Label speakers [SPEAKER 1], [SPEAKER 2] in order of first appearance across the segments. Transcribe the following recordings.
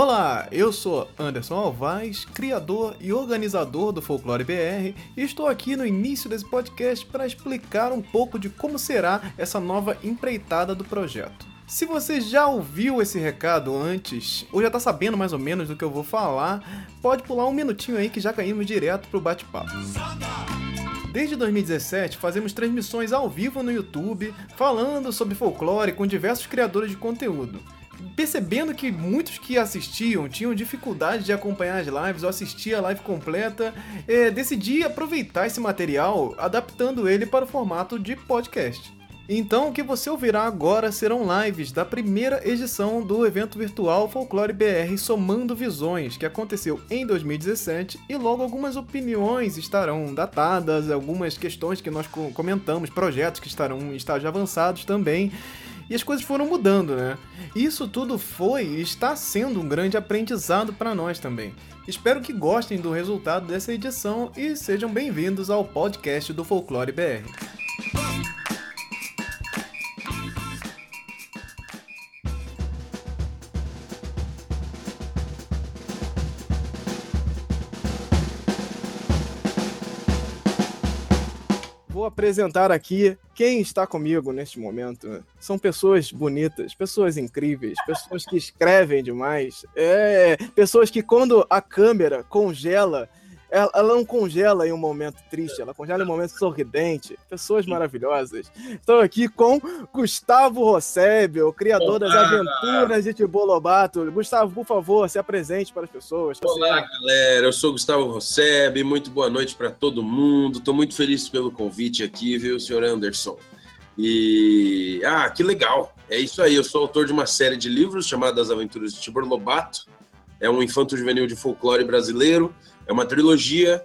[SPEAKER 1] Olá, eu sou Anderson Alvaz, criador e organizador do Folclore BR, e estou aqui no início desse podcast para explicar um pouco de como será essa nova empreitada do projeto. Se você já ouviu esse recado antes, ou já está sabendo mais ou menos do que eu vou falar, pode pular um minutinho aí que já caímos direto pro bate-papo. Desde 2017, fazemos transmissões ao vivo no YouTube, falando sobre folclore com diversos criadores de conteúdo percebendo que muitos que assistiam tinham dificuldade de acompanhar as lives ou assistir a live completa, é, decidi aproveitar esse material adaptando ele para o formato de podcast. Então, o que você ouvirá agora serão lives da primeira edição do evento virtual Folclore BR Somando Visões, que aconteceu em 2017, e logo algumas opiniões estarão datadas, algumas questões que nós comentamos, projetos que estarão em estágios avançados também e as coisas foram mudando, né? Isso tudo foi e está sendo um grande aprendizado para nós também. Espero que gostem do resultado dessa edição e sejam bem-vindos ao podcast do Folclore BR. Apresentar aqui quem está comigo neste momento. São pessoas bonitas, pessoas incríveis, pessoas que escrevem demais, é, pessoas que quando a câmera congela ela, ela, não congela em um momento triste, ela congela em um momento sorridente. Pessoas maravilhosas. Estou aqui com Gustavo Rossébio, o criador Olá. das aventuras de Tibo Lobato. Gustavo, por favor, se apresente para as pessoas.
[SPEAKER 2] Olá, galera. Eu sou Gustavo Rossébio. Muito boa noite para todo mundo. Estou muito feliz pelo convite aqui, viu, senhor Anderson? E. Ah, que legal! É isso aí. Eu sou autor de uma série de livros chamada As Aventuras de Tibor Lobato. É um infanto juvenil de folclore brasileiro é uma trilogia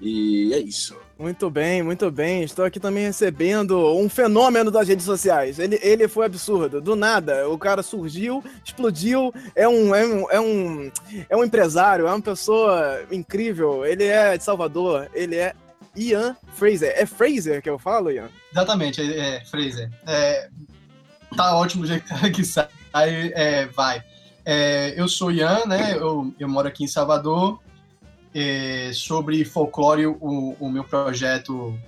[SPEAKER 2] e é isso.
[SPEAKER 1] Muito bem, muito bem. Estou aqui também recebendo um fenômeno das redes sociais. Ele, ele foi absurdo. Do nada, o cara surgiu, explodiu. É um, é um, é um, é um empresário, é uma pessoa incrível. Ele é de Salvador. Ele é Ian Fraser. É Fraser que eu falo, Ian?
[SPEAKER 3] Exatamente, é, é Fraser. É, tá ótimo o jeito que sai. É, vai. É, eu sou Ian, né? Eu, eu moro aqui em Salvador é, sobre folclore, o, o, meu projeto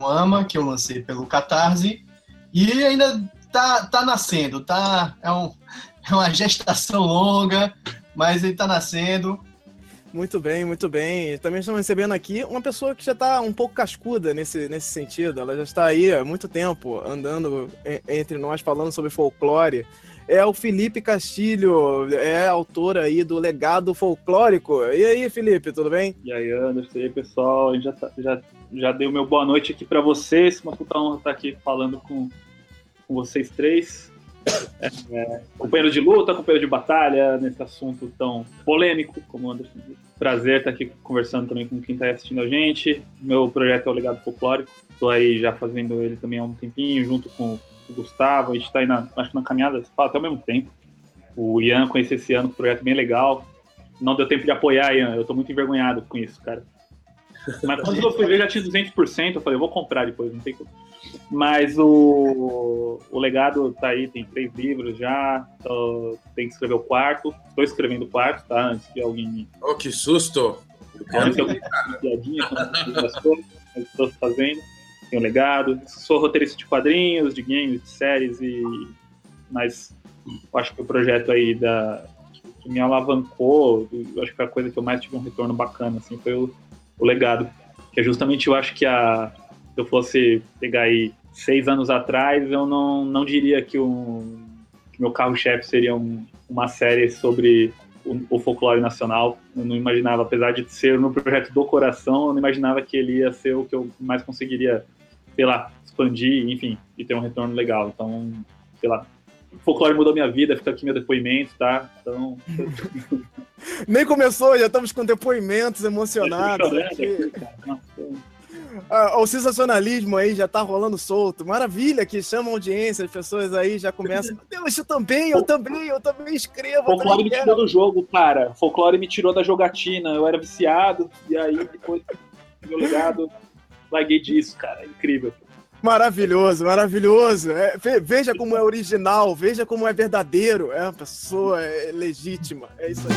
[SPEAKER 3] Ama, que eu lancei pelo Catarse, e ainda tá, tá nascendo, tá? É, um, é uma gestação longa, mas ele tá nascendo.
[SPEAKER 1] Muito bem, muito bem. Também estamos recebendo aqui uma pessoa que já está um pouco cascuda nesse, nesse sentido. Ela já está aí há muito tempo andando entre nós falando sobre folclore é o Felipe Castilho, é autor aí do Legado Folclórico. E aí, Felipe, tudo bem?
[SPEAKER 4] E aí, Anderson, e aí, pessoal, já, tá, já, já dei o meu boa noite aqui para vocês, uma puta honra estar aqui falando com, com vocês três. É, companheiro de luta, companheiro de batalha, nesse assunto tão polêmico, como o Anderson disse. Prazer estar aqui conversando também com quem está assistindo a gente. Meu projeto é o Legado Folclórico. Estou aí já fazendo ele também há um tempinho, junto com o Gustavo, a gente está aí na, acho que na caminhada até ao mesmo tempo. O Ian conheci esse ano, um projeto bem legal. Não deu tempo de apoiar, Ian, eu estou muito envergonhado com isso, cara. Mas quando eu fui ver, já tinha 200%, eu falei, eu vou comprar depois, não tem como. Mas o, o legado tá aí, tem três livros já, tô, tem que escrever o quarto. Estou escrevendo o quarto, tá? Antes que alguém me.
[SPEAKER 2] Oh, que susto!
[SPEAKER 4] Eu quero que alguém piadinha, estou fazendo tenho legado. Sou roteirista de quadrinhos, de games, de séries e mas acho que o projeto aí da que me alavancou, acho que a coisa que eu mais tive um retorno bacana assim foi o, o legado, que é justamente eu acho que a eu fosse pegar aí seis anos atrás, eu não, não diria que, um, que meu carro-chefe seria um, uma série sobre o, o, folclore nacional. Eu não imaginava, apesar de ser o meu projeto do coração, eu não imaginava que ele ia ser o que eu mais conseguiria sei lá, expandir, enfim, e ter um retorno legal. Então, sei lá, o folclore mudou minha vida, fica aqui meu depoimento, tá? Então.
[SPEAKER 1] Nem começou, já estamos com depoimentos emocionados. Aqui. O sensacionalismo aí já tá rolando solto. Maravilha que chama audiência, as pessoas aí já começam. Deus, eu também, eu também, eu também escrevo.
[SPEAKER 4] Folclore me tirou do jogo, cara. Folclore me tirou da jogatina. Eu era viciado, e aí depois meu legado larguei disso, cara. Incrível.
[SPEAKER 1] Maravilhoso, maravilhoso. É, veja como é original, veja como é verdadeiro. É uma pessoa é legítima. É isso aí.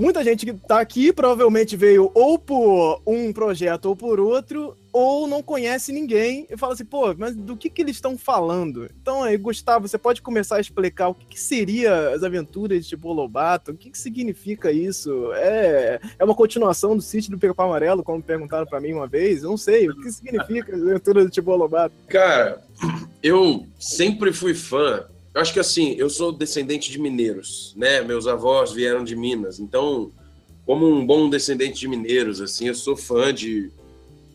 [SPEAKER 1] Muita gente que tá aqui provavelmente veio ou por um projeto ou por outro, ou não conhece ninguém e fala assim, pô, mas do que que eles estão falando? Então aí, Gustavo, você pode começar a explicar o que, que seria as aventuras de Tipo Lobato? O que que significa isso? É, é uma continuação do sítio do Pica Amarelo, como perguntaram para mim uma vez? Eu não sei, o que significa as aventuras de Tipo Lobato?
[SPEAKER 2] Cara, eu sempre fui fã eu acho que assim, eu sou descendente de mineiros, né? Meus avós vieram de Minas, então, como um bom descendente de mineiros, assim, eu sou fã de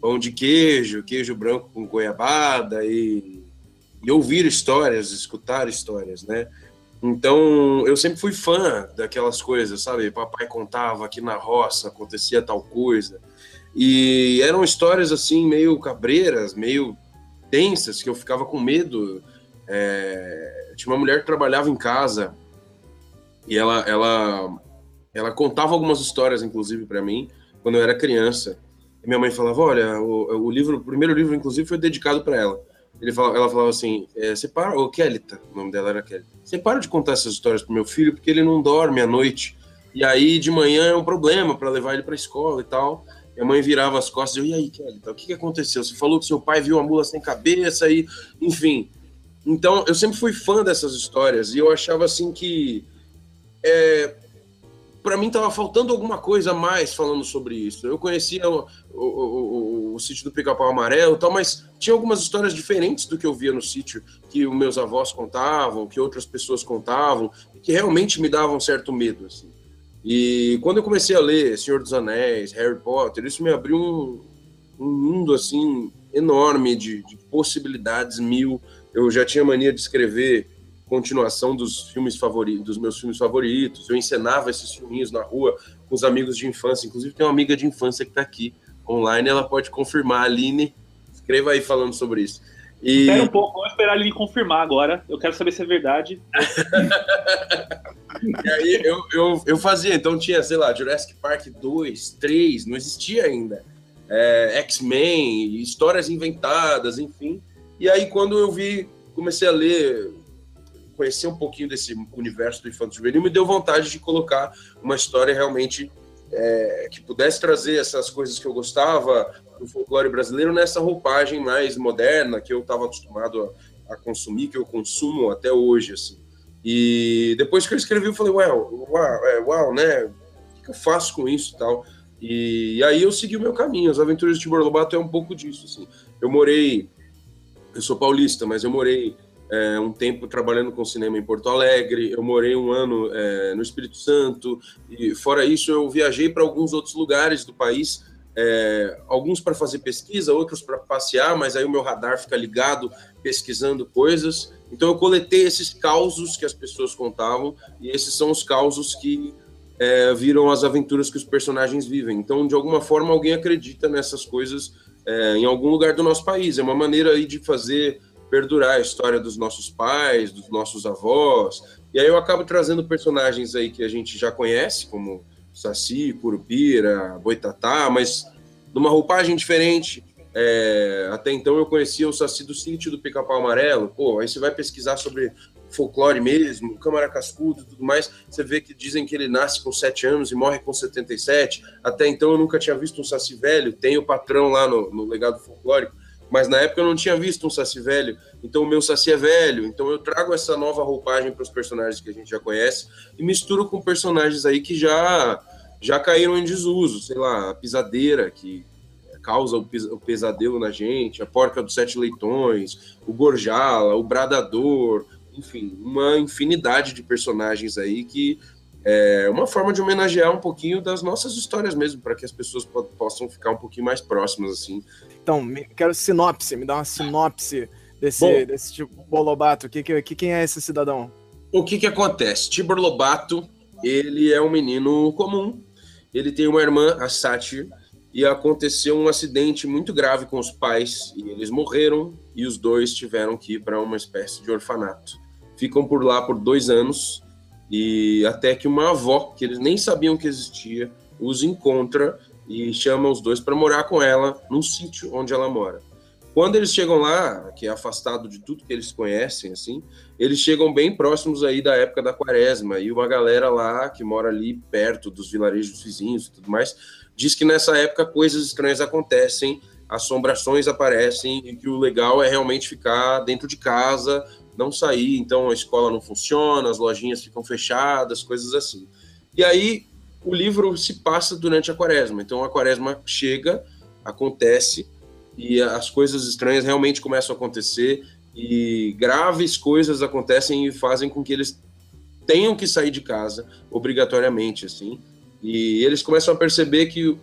[SPEAKER 2] pão de queijo, queijo branco com goiabada e, e ouvir histórias, escutar histórias, né? Então, eu sempre fui fã daquelas coisas, sabe? Papai contava aqui na roça acontecia tal coisa. E eram histórias assim meio cabreiras, meio tensas, que eu ficava com medo. É tinha uma mulher que trabalhava em casa e ela, ela, ela contava algumas histórias, inclusive, para mim, quando eu era criança. E minha mãe falava: Olha, o, o livro, o primeiro livro, inclusive, foi dedicado para ela. Ele falava, ela falava assim: é, Você para, o Kelita, o nome dela era Kelita, você para de contar essas histórias pro meu filho, porque ele não dorme à noite. E aí, de manhã, é um problema para levar ele para escola e tal. Minha mãe virava as costas e eu, e aí, Kelita, o que, que aconteceu? Você falou que seu pai viu a mula sem cabeça e, enfim. Então, eu sempre fui fã dessas histórias e eu achava assim que é, para mim estava faltando alguma coisa a mais falando sobre isso. Eu conhecia o, o, o, o sítio do Pica-Pau Amarelo, tal, mas tinha algumas histórias diferentes do que eu via no sítio, que os meus avós contavam, que outras pessoas contavam, que realmente me davam certo medo. Assim. E quando eu comecei a ler Senhor dos Anéis, Harry Potter, isso me abriu um, um mundo assim enorme de, de possibilidades mil eu já tinha mania de escrever continuação dos filmes favoritos, dos meus filmes favoritos. Eu encenava esses filminhos na rua com os amigos de infância. Inclusive tem uma amiga de infância que está aqui online, ela pode confirmar. Aline, escreva aí falando sobre isso.
[SPEAKER 4] E... Espera um pouco, vamos esperar ele confirmar agora. Eu quero saber se é verdade.
[SPEAKER 2] e aí eu, eu, eu fazia, então tinha, sei lá, Jurassic Park 2, 3, não existia ainda. É, X-Men, histórias inventadas, enfim. E aí, quando eu vi, comecei a ler, conhecer um pouquinho desse universo do infanto juvenil, me deu vontade de colocar uma história realmente é, que pudesse trazer essas coisas que eu gostava do folclore brasileiro nessa roupagem mais moderna que eu estava acostumado a, a, consumir, que eu consumo até hoje, assim. E depois que eu escrevi, eu falei, uau, uau, é, uau né? O que eu faço com isso e tal? E, e, aí eu segui o meu caminho. As Aventuras de Tibor Lobato é um pouco disso, assim. Eu morei eu sou paulista, mas eu morei é, um tempo trabalhando com cinema em Porto Alegre, eu morei um ano é, no Espírito Santo, e fora isso eu viajei para alguns outros lugares do país, é, alguns para fazer pesquisa, outros para passear, mas aí o meu radar fica ligado pesquisando coisas. Então eu coletei esses causos que as pessoas contavam, e esses são os causos que viram as aventuras que os personagens vivem. Então, de alguma forma, alguém acredita nessas coisas é, em algum lugar do nosso país. É uma maneira aí de fazer perdurar a história dos nossos pais, dos nossos avós. E aí eu acabo trazendo personagens aí que a gente já conhece, como Saci, Curupira, Boitatá, mas numa roupagem diferente. É, até então eu conhecia o Saci do sítio do Pica-Pau Amarelo. Pô, aí você vai pesquisar sobre folclore mesmo, Câmara Cascudo e tudo mais, você vê que dizem que ele nasce com 7 anos e morre com 77. Até então eu nunca tinha visto um Saci velho, tem o patrão lá no, no legado folclórico, mas na época eu não tinha visto um Saci velho, então o meu Saci é velho. Então eu trago essa nova roupagem para os personagens que a gente já conhece e misturo com personagens aí que já, já caíram em desuso, sei lá, a pisadeira, que causa o pesadelo na gente, a porca dos sete leitões, o gorjala, o bradador, enfim, uma infinidade de personagens aí que é uma forma de homenagear um pouquinho das nossas histórias mesmo, para que as pessoas po possam ficar um pouquinho mais próximas, assim.
[SPEAKER 1] Então, me, quero sinopse, me dá uma sinopse desse, Bom, desse tipo Lobato. Que, que, que, quem é esse cidadão?
[SPEAKER 2] O que que acontece? Tibor Lobato, ele é um menino comum, ele tem uma irmã, a Sátir, e aconteceu um acidente muito grave com os pais, e eles morreram, e os dois tiveram que ir para uma espécie de orfanato ficam por lá por dois anos E até que uma avó, que eles nem sabiam que existia, os encontra e chama os dois para morar com ela num sítio onde ela mora. Quando eles chegam lá, que é afastado de tudo que eles conhecem, assim, eles chegam bem próximos aí da época da quaresma, e uma galera lá que mora ali perto dos vilarejos vizinhos e tudo mais, diz que nessa época coisas estranhas acontecem, assombrações aparecem, e que o legal é realmente ficar dentro de casa, não sair, então a escola não funciona, as lojinhas ficam fechadas, coisas assim. E aí o livro se passa durante a quaresma. Então a quaresma chega, acontece e as coisas estranhas realmente começam a acontecer e graves coisas acontecem e fazem com que eles tenham que sair de casa obrigatoriamente assim. E eles começam a perceber que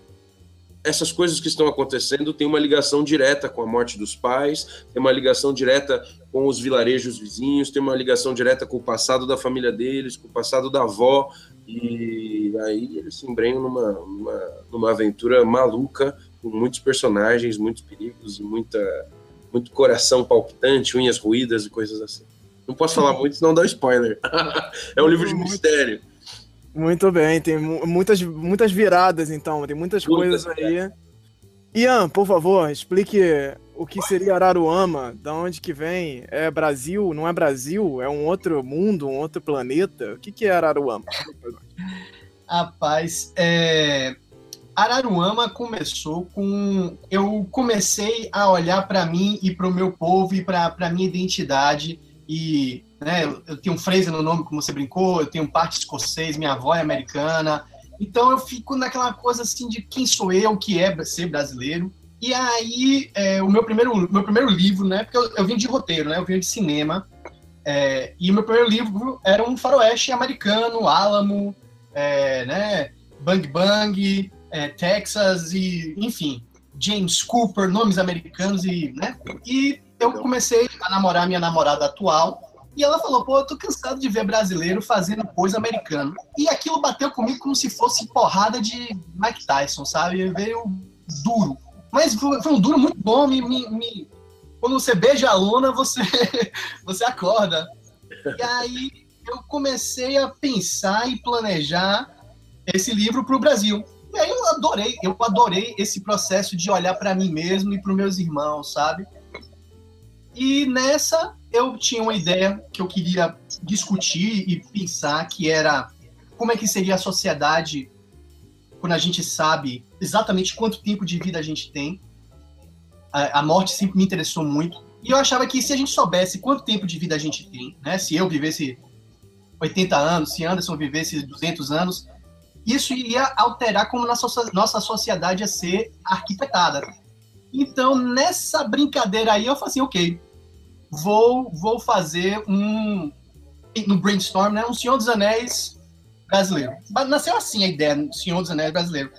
[SPEAKER 2] essas coisas que estão acontecendo têm uma ligação direta com a morte dos pais, tem uma ligação direta com os vilarejos vizinhos, tem uma ligação direta com o passado da família deles, com o passado da avó, e aí eles se embrenham numa, numa, numa aventura maluca, com muitos personagens, muitos perigos e muita, muito coração palpitante, unhas ruídas e coisas assim. Não posso falar muito, senão dá spoiler. é um livro de mistério.
[SPEAKER 1] Muito bem, tem muitas, muitas viradas, então, tem muitas, coisas aí. Ian, por favor, explique o que seria Araruama, da onde que vem? É Brasil? Não é Brasil? É um outro mundo, um outro planeta? O que, que é Araruama?
[SPEAKER 3] Rapaz, é... Araruama começou com. Eu comecei a olhar para mim e para o meu povo e para a minha identidade. E né, eu tenho um Fraser no nome, como você brincou, eu tenho parte escocês, minha avó é americana. Então eu fico naquela coisa assim de quem sou eu, que é ser brasileiro. E aí, é, o meu primeiro, meu primeiro livro, né? Porque eu, eu vim de roteiro, né? Eu vim de cinema. É, e o meu primeiro livro era um faroeste americano, Alamo, é, né? Bang Bang, é, Texas e, enfim, James Cooper, nomes americanos e, né? E eu comecei a namorar minha namorada atual e ela falou, pô, eu tô cansado de ver brasileiro fazendo coisa americana. E aquilo bateu comigo como se fosse porrada de Mike Tyson, sabe? Veio duro. Mas foi, um duro muito bom. Me, me. Quando você beija a luna, você, você acorda. E aí eu comecei a pensar e planejar esse livro para o Brasil. E aí eu adorei, eu adorei esse processo de olhar para mim mesmo e para meus irmãos, sabe? E nessa eu tinha uma ideia que eu queria discutir e pensar que era como é que seria a sociedade quando a gente sabe exatamente quanto tempo de vida a gente tem. A, a, morte sempre me interessou muito. E eu achava que se a gente soubesse quanto tempo de vida a gente tem, né? Se eu vivesse 80 anos, se Anderson vivesse 200 anos, isso ia alterar como nossa, nossa sociedade ia ser arquitetada. Então, nessa brincadeira aí, eu falei assim, ok, vou, vou fazer um, no brainstorm, né, um Senhor dos Anéis brasileiro. Nasceu assim a ideia, Senhor dos Anéis brasileiro.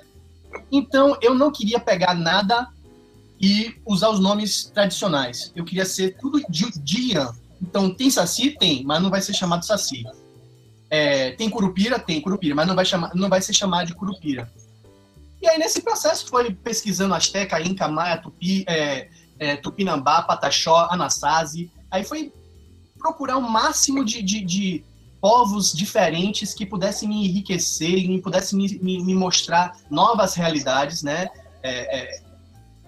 [SPEAKER 3] Então, eu não queria pegar nada e usar os nomes tradicionais. Eu queria ser tudo de Então, tem Saci? Tem, mas não vai ser chamado Saci. É, tem Curupira? Tem Curupira, mas não vai, chamar, não vai ser chamado de Curupira. E aí, nesse processo, foi pesquisando Azteca, Inca, Maia, Tupi, é, é, Tupinambá, Pataxó, Anasazi. Aí foi procurar o máximo de, de, de povos diferentes que pudessem me enriquecer e pudessem me, me, me mostrar novas realidades, né? É, é,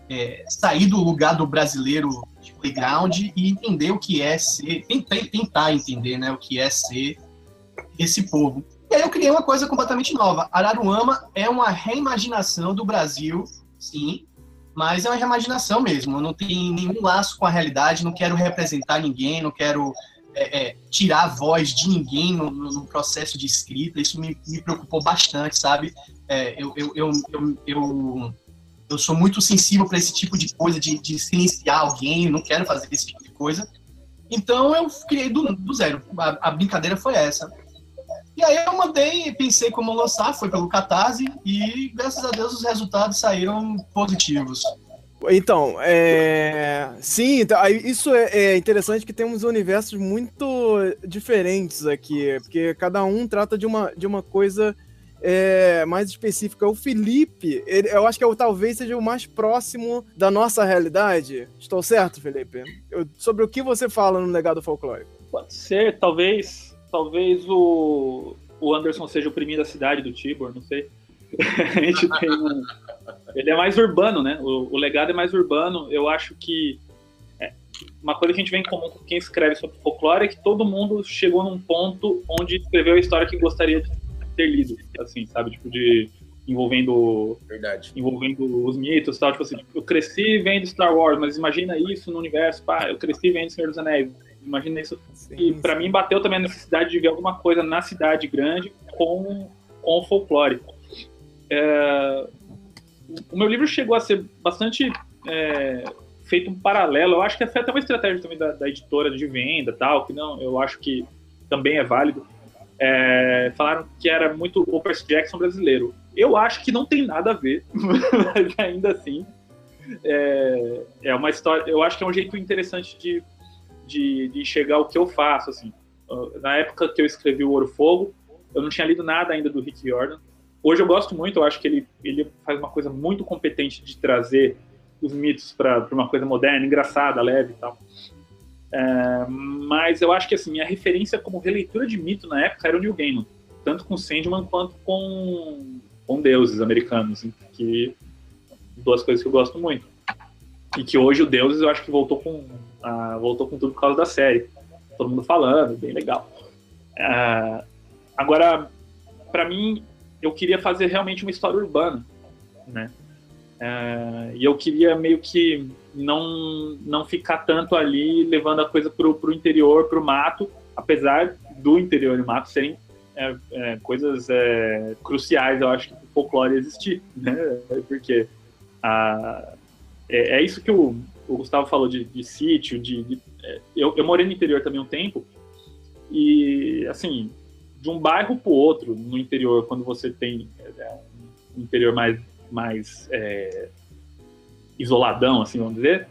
[SPEAKER 3] é, sair do lugar do brasileiro de playground e entender o que é ser, tentar entender, né, o que é ser esse povo. E aí eu criei uma coisa completamente nova. Araruama é uma reimaginação do Brasil, sim, mas é uma reimaginação mesmo. Não tem nenhum laço com a realidade, não quero representar ninguém, não quero é, é, tirar a voz de ninguém no, no, processo de escrita, isso me, me preocupou bastante, sabe? É, eu, eu, eu, eu, eu, eu, sou muito sensível para esse tipo de coisa, de, de silenciar alguém, não quero fazer esse tipo de coisa. Então eu criei do, do zero. A, a, brincadeira foi essa. E aí eu mandei, pensei como lançar, foi pelo Catarse, e graças a Deus os resultados saíram positivos.
[SPEAKER 1] Então, é... sim, então, isso é, é interessante que temos universos muito diferentes aqui, porque cada um trata de uma, de uma coisa é, mais específica. O Felipe, ele, eu acho que eu, talvez seja o mais próximo da nossa realidade. Estou certo, Felipe? Eu, sobre o que você fala no legado folclórico?
[SPEAKER 4] Pode ser, talvez talvez o, o Anderson seja o primeiro da cidade do Tibor, não sei. a gente tem um, ele é mais urbano, né? O, o, legado é mais urbano. Eu acho que é, uma coisa que a gente vem em comum com quem escreve sobre folclore é que todo mundo chegou num ponto onde escreveu a história que gostaria de ter lido, assim, sabe? Tipo, de envolvendo
[SPEAKER 2] Verdade.
[SPEAKER 4] envolvendo os mitos tal tipo assim eu cresci vendo Star Wars mas imagina isso no universo pá, eu cresci vendo Senhor dos Anéis imagina isso sim, e para mim bateu também a necessidade de ver alguma coisa na cidade grande com com folclore é, o meu livro chegou a ser bastante é, feito um paralelo eu acho que foi até uma estratégia também da, da editora de venda tal que não eu acho que também é válido é, falaram que era muito o Percy Jackson brasileiro. Eu acho que não tem nada a ver, mas ainda assim é, é, uma história. Eu acho que é um jeito interessante de, de, de enxergar o que eu faço. Assim. Na época que eu escrevi o Ouro Fogo, eu não tinha lido nada ainda do Rick Jordan. Hoje eu gosto muito, eu acho que ele, ele faz uma coisa muito competente de trazer os mitos para uma coisa moderna, engraçada, leve e tal. É, mas eu acho que assim, minha referência como releitura de mito na época era o Neil Gaiman, tanto com Sandman quanto com, com deuses americanos, que duas coisas que eu gosto muito. E que hoje o Deuses eu acho que voltou com, uh, voltou com tudo por causa da série. Todo mundo falando, bem legal. Uh, agora, para mim, eu queria fazer realmente uma história urbana, né? Uh, e eu queria meio que não, não ficar tanto ali levando a coisa pro, pro interior, pro mato, apesar do interior e mato serem é, é, coisas é, cruciais, eu acho, que o folclore existir, né? Porque é, é, isso que o, o, Gustavo falou de, de sítio, de, de é, eu, eu morei no interior também um tempo, e, assim, de um bairro para outro no interior, quando você tem é, um interior mais, mais é, isoladão, assim, vamos dizer,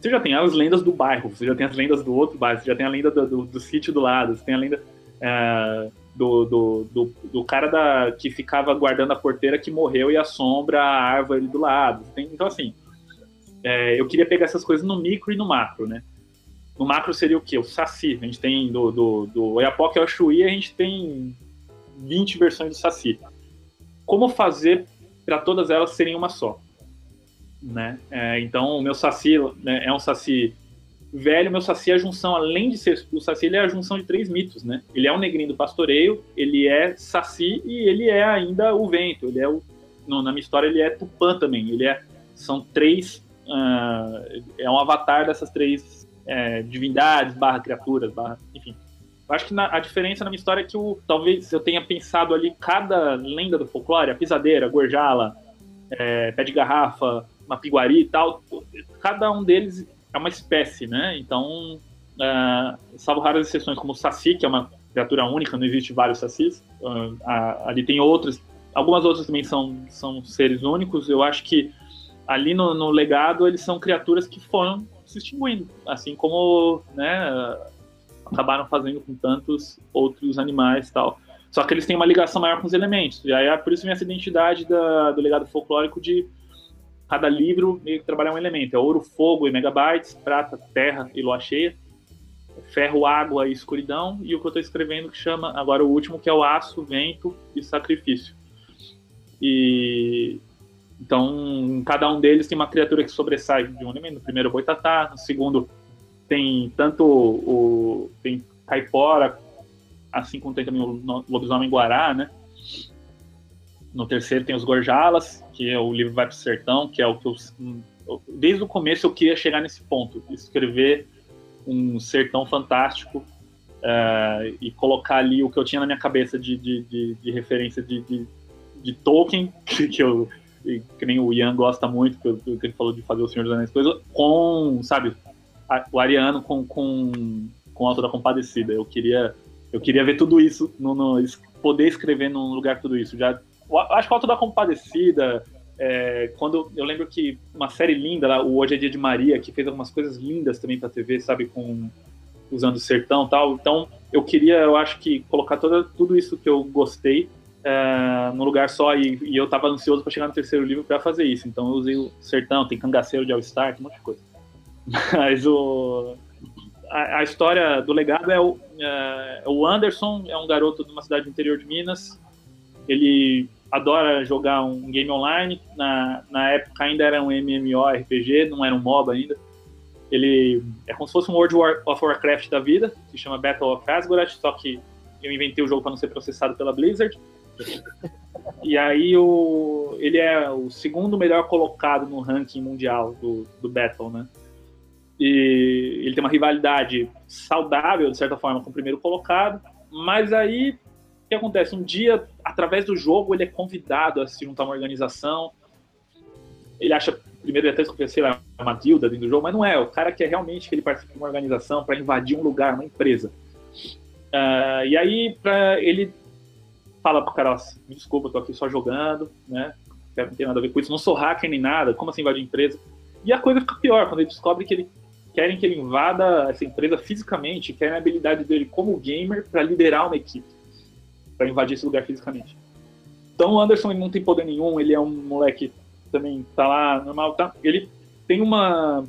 [SPEAKER 4] você já tem as lendas do bairro, você já tem as lendas do outro bairro, você já tem a lenda do, do, do sítio do lado, você tem a lenda é, do, do, do, do, cara da, que ficava guardando a porteira que morreu e assombra a árvore do lado. Tem, então, assim, é, eu queria pegar essas coisas no micro e no macro, né? No macro seria o quê? O Saci. A gente tem do, do, do Oiapoque ao Chuí, a gente tem 20 versões do Saci. Como fazer para todas elas serem uma só? né? É, então, o meu Saci né, é um Saci velho, meu Saci é a junção, além de ser o Saci, ele é a junção de três mitos, né? Ele é o negrinho do pastoreio, ele é Saci e ele é ainda o vento. Ele é o, no, na minha história, ele é Tupã também. Ele é, são três, uh, é um avatar dessas três é, divindades, barra criaturas, barra, enfim. Eu acho que na, a diferença na minha história é que o, talvez eu tenha pensado ali cada lenda do folclore, a pisadeira, a gorjala, é, pé de garrafa, uma piguari e tal, cada um deles é uma espécie, né? Então, uh, salvo raras exceções, como o Saci, que é uma criatura única, não existe vários Sacis, uh, ali tem outros, algumas outras também são, são seres únicos, eu acho que ali no, no legado eles são criaturas que foram se extinguindo, assim como, né, acabaram fazendo com tantos outros animais tal. Só que eles têm uma ligação maior com os elementos. E aí é por isso vem essa identidade da, do legado folclórico de cada livro meio que trabalhar um elemento. É ouro, fogo e megabytes, prata, terra e lua cheia, ferro, água e escuridão, e o que eu estou escrevendo que chama, agora o último, que é o aço, vento e sacrifício. E então, cada um deles tem uma criatura que sobressai de um elemento. No primeiro, o boitatá. No segundo, tem tanto o tem caipora, assim como tem também o lobisomem guará, né? No terceiro tem os Gorjalas, que é o livro Vai pro Sertão, que é o que eu. Desde o começo eu queria chegar nesse ponto, escrever um sertão fantástico uh, e colocar ali o que eu tinha na minha cabeça de, de, de, de referência de, de, Tolkien, que, eu que nem o Ian gosta muito, que, que ele falou de fazer o Senhor dos Anéis, coisa, com, sabe, a, o Ariano com, com, com Alto da Compadecida. Eu queria, eu queria ver tudo isso, no, no, poder escrever num lugar tudo isso. Já acho que o Alto da Compadecida, é, quando eu lembro que uma série linda lá, o Hoje é Dia de Maria, que fez algumas coisas lindas também pra TV, sabe, com usando o sertão e tal. Então, eu queria, eu acho que colocar toda, tudo isso que eu gostei é, num lugar só e, e eu tava ansioso para chegar no terceiro livro para fazer isso. Então, eu usei o sertão, tem cangaceiro de All Star, tem um monte de coisa. Mas o a, a, história do legado é o, é o Anderson, é um garoto de uma cidade do interior de Minas. Ele adora jogar um game online. Na, na época ainda era um MMORPG, não era um MOBA ainda. Ele é como se fosse um World of Warcraft da vida, se chama Battle of Asgard, só que eu inventei o jogo para não ser processado pela Blizzard. E aí o, ele é o segundo melhor colocado no ranking mundial do, do Battle, né? E ele tem uma rivalidade saudável, de certa forma, com o primeiro colocado. Mas aí, o que acontece? Um dia, através do jogo, ele é convidado a se juntar a uma organização. Ele acha, primeiro, ele até desconfia, sei lá, uma guilda dentro do jogo, mas não é. O cara quer realmente que ele participe de uma organização para invadir um lugar, uma empresa. Uh, e aí, pra, ele fala pro cara, me desculpa, tô aqui só jogando, né? Não tem nada a ver com isso, não sou hacker nem nada, como assim invadir empresa? E a coisa fica pior, quando ele descobre que ele querem que ele invada essa empresa fisicamente, querem a habilidade dele como gamer para liderar uma equipe, para invadir esse lugar fisicamente. Então o Anderson não tem poder nenhum, ele é um moleque também tá lá normal, tá? Ele tem uma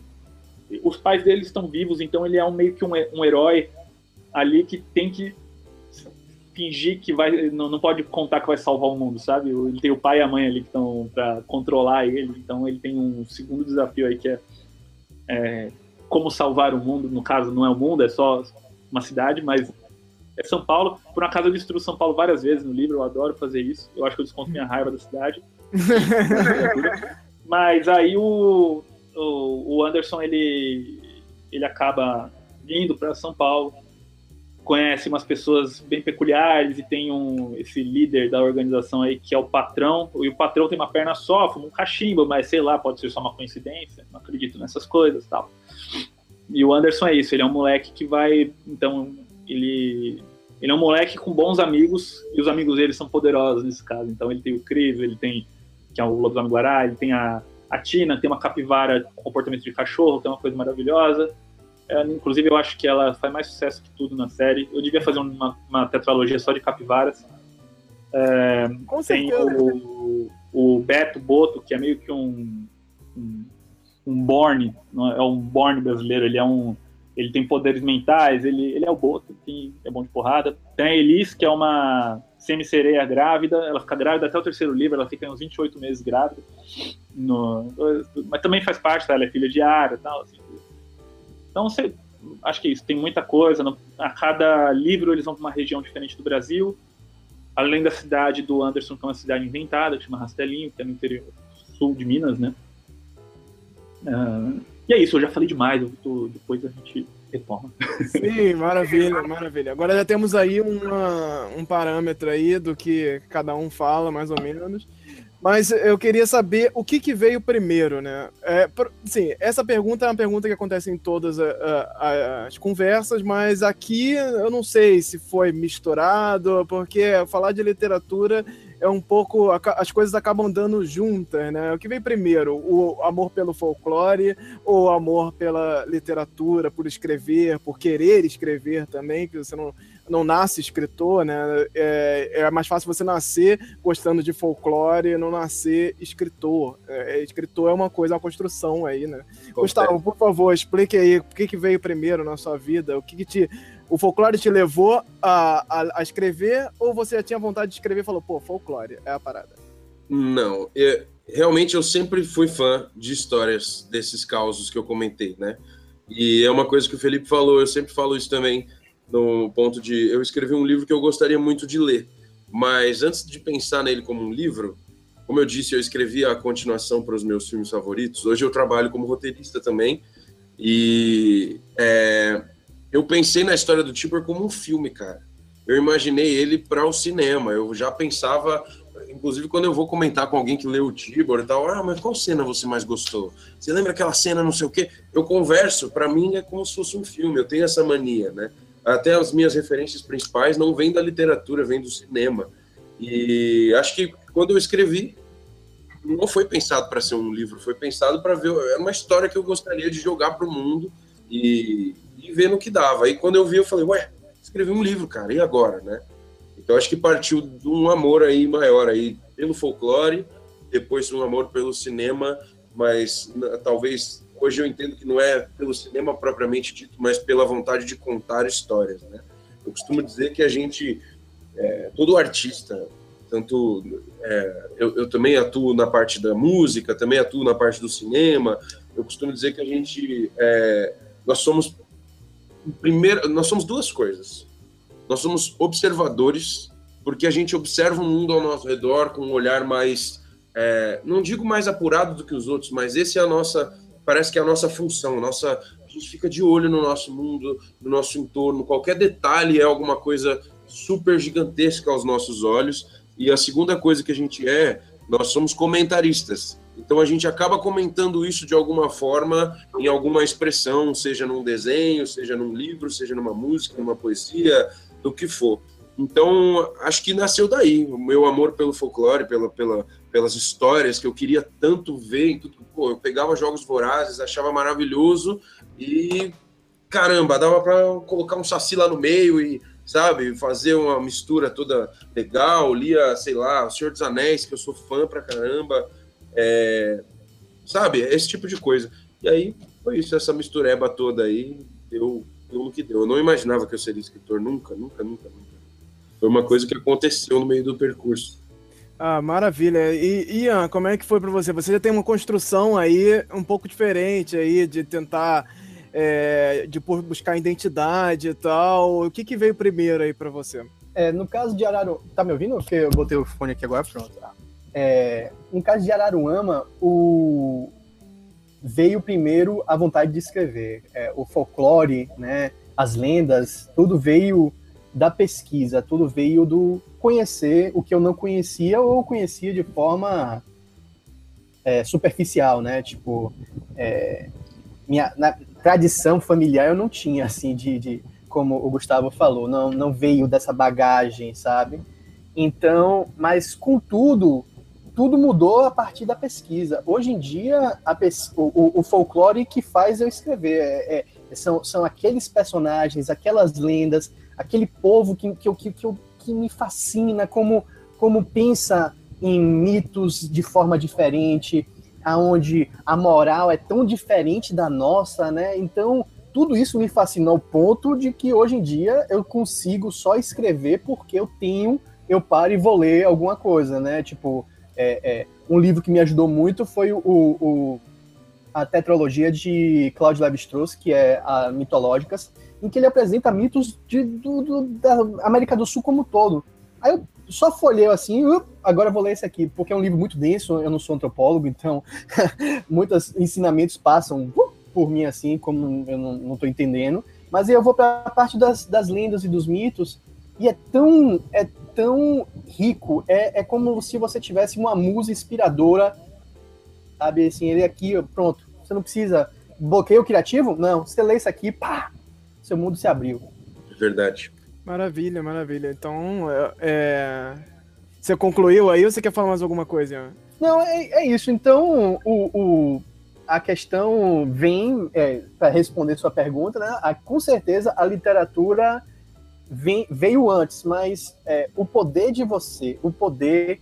[SPEAKER 4] os pais dele estão vivos, então ele é um meio que um, um herói ali que tem que fingir que vai não, não pode contar que vai salvar o mundo, sabe? Ele tem o pai e a mãe ali que estão para controlar ele, então ele tem um segundo desafio aí que é, é como salvar o mundo, no caso não é o mundo, é só uma cidade, mas é São Paulo. Por acaso eu destruo São Paulo várias vezes no livro, eu adoro fazer isso. Eu acho que eu desconto minha raiva da cidade. mas aí o, o, o, Anderson ele, ele acaba vindo para São Paulo, conhece umas pessoas bem peculiares e tem um, esse líder da organização aí que é o patrão. E o patrão tem uma perna só, fuma um cachimbo, mas sei lá, pode ser só uma coincidência, não acredito nessas coisas tal. E o Anderson é isso, ele é um moleque que vai. Então, ele. Ele é um moleque com bons amigos, e os amigos dele são poderosos nesse caso. Então ele tem o Cris, ele tem. que é o Lobisomem Guará, ele tem a, a Tina, tem uma capivara com comportamento de cachorro, que é uma coisa maravilhosa. É, inclusive, eu acho que ela faz mais sucesso que tudo na série. Eu devia fazer uma, uma tetralogia só de capivaras. É,
[SPEAKER 1] Com
[SPEAKER 4] tem o, o Beto Boto, que é meio que um, um um Borne, é um Borne brasileiro, ele é um ele tem poderes mentais, ele, ele é o Boto, que é bom de porrada. Tem a Elis, que é uma semi-sereia grávida, ela fica grávida até o terceiro livro, ela fica uns 28 meses grávida. No, mas também faz parte, tá? ela é filha de Ara e tal. Assim. Então, você, acho que é isso, tem muita coisa. No, a cada livro eles vão para uma região diferente do Brasil. Além da cidade do Anderson, que é uma cidade inventada, que chama Rastelinho, que é no interior sul de Minas, né? Uh, e é isso, eu já falei demais, tô, depois a gente retoma.
[SPEAKER 1] Sim, maravilha, maravilha. Agora já temos aí uma, um parâmetro aí do que cada um fala, mais ou menos. Mas eu queria saber o que, que veio primeiro, né? É, sim, essa pergunta é uma pergunta que acontece em todas a, a, as conversas, mas aqui eu não sei se foi misturado, porque falar de literatura é um pouco. As coisas acabam dando juntas, né? O que vem primeiro? O amor pelo folclore ou o amor pela literatura, por escrever, por querer escrever também, que você não, não nasce escritor, né? É, é mais fácil você nascer gostando de folclore e não nascer escritor. É, é escritor é uma coisa, é uma construção aí, né? Gustavo, por favor, explique aí o que, que veio primeiro na sua vida, o que, que te o folclore te levou a, a, a, escrever ou você já tinha vontade de escrever e falou, pô, folclore é a parada?
[SPEAKER 2] Não, eu, realmente eu sempre fui fã de histórias desses causos que eu comentei, né? E é uma coisa que o Felipe falou, eu sempre falo isso também, no ponto de eu escrevi um livro que eu gostaria muito de ler, mas antes de pensar nele como um livro, como eu disse, eu escrevi a continuação para os meus filmes favoritos. Hoje eu trabalho como roteirista também e é, eu pensei na história do Tipper como um filme, cara. Eu imaginei ele para o cinema. Eu já pensava, inclusive quando eu vou comentar com alguém que leu o Tibor e tal, ah, mas qual cena você mais gostou? Você lembra aquela cena, não sei o quê? Eu converso, para mim é como se fosse um filme. Eu tenho essa mania, né? Até as minhas referências principais não vêm da literatura, vêm do cinema. E acho que quando eu escrevi, não foi pensado para ser um livro, foi pensado para ver. É uma história que eu gostaria de jogar para o mundo e, e ver no que dava. Aí quando eu vi, eu falei, ué, escrevi um livro, cara, e agora, né? Então acho que partiu de um amor aí maior aí pelo folclore, depois um amor pelo cinema, mas talvez hoje eu entendo que não é pelo cinema propriamente dito, mas pela vontade de contar histórias, né? Eu costumo dizer que a gente, é, todo artista, tanto é, eu, eu, também atuo na parte da música, também atuo na parte do cinema. Eu costumo dizer que a gente, é, nós somos primeiro, nós somos duas coisas. Nós somos observadores, porque a gente observa o mundo ao nosso redor com um olhar mais, é, não digo mais apurado do que os outros, mas esse é a nossa, parece que é a nossa função, nossa, a gente fica de olho no nosso mundo, no nosso entorno, qualquer detalhe é alguma coisa super gigantesca aos nossos olhos e a segunda coisa que a gente é, nós somos comentaristas. Então a gente acaba comentando isso de alguma forma, em alguma expressão, seja num desenho, seja num livro, seja numa música, numa poesia, do que for. Então acho que nasceu daí o meu amor pelo folclore, pela, pela, pelas histórias que eu queria tanto ver. Pô, eu pegava jogos vorazes, achava maravilhoso e caramba, dava para colocar um saci lá no meio e sabe? Fazer uma mistura toda legal, lia, sei lá, O Senhor dos Anéis, que eu sou fã pra caramba, é, sabe? Esse tipo de coisa. E aí foi isso, essa mistureba toda aí deu, deu no que deu. Eu não imaginava que eu seria escritor, nunca, nunca, nunca, nunca. Foi uma coisa que aconteceu no meio do percurso.
[SPEAKER 1] Ah, maravilha. E Ian, como é que foi para você? Você já tem uma construção aí um pouco diferente aí de tentar é, de buscar identidade e tal. O que, que veio primeiro aí para você?
[SPEAKER 3] É, no caso de Araruama. Tá me ouvindo? Porque eu botei o fone aqui agora, pronto. É, no caso de Araruama, o... veio primeiro a vontade de escrever. É, o folclore, né, as lendas, tudo veio da pesquisa, tudo veio do conhecer o que eu não conhecia ou conhecia de forma é, superficial, né? Tipo, é, minha, tradição familiar eu não tinha, assim, de, de como o Gustavo falou, não, não veio dessa bagagem, sabe? Então, mas contudo, tudo mudou a partir da pesquisa. Hoje em dia, pes o, o, folclore que faz eu escrever é, é, são, são aqueles personagens, aquelas lendas, aquele povo que, que, que, que, que me fascina, como, como pensa em mitos de forma diferente, aonde a moral é tão diferente da nossa, né? Então, tudo isso me fascinou ao ponto de que hoje em dia eu consigo só escrever porque eu tenho, eu paro e vou ler alguma coisa, né? Tipo, é, é, um livro que me ajudou muito foi o, o a tetralogia de Claude Lévi-Strauss, que é a Mitológicas, em que ele apresenta mitos de, do, do, da América do Sul como um todo. Aí eu só folhei assim, agora vou ler esse aqui, porque é um livro muito denso, eu não sou antropólogo, então muitos ensinamentos passam uh, por mim assim, como eu não estou entendendo. Mas eu vou para a parte das, das lendas e dos mitos, e é tão, é tão rico, é, é como se você tivesse uma musa inspiradora, sabe, assim, ele aqui, pronto, você não precisa, bloqueio criativo? Não, você lê isso aqui, pá, seu mundo se abriu.
[SPEAKER 2] Verdade.
[SPEAKER 1] Maravilha, maravilha. Então, é, é, você concluiu aí ou você quer falar mais alguma coisa?
[SPEAKER 3] Não, é, é, isso. Então, o, o, a questão vem, é, para responder sua pergunta, né? A, com certeza a literatura vem, veio antes, mas é, o poder de você, o poder,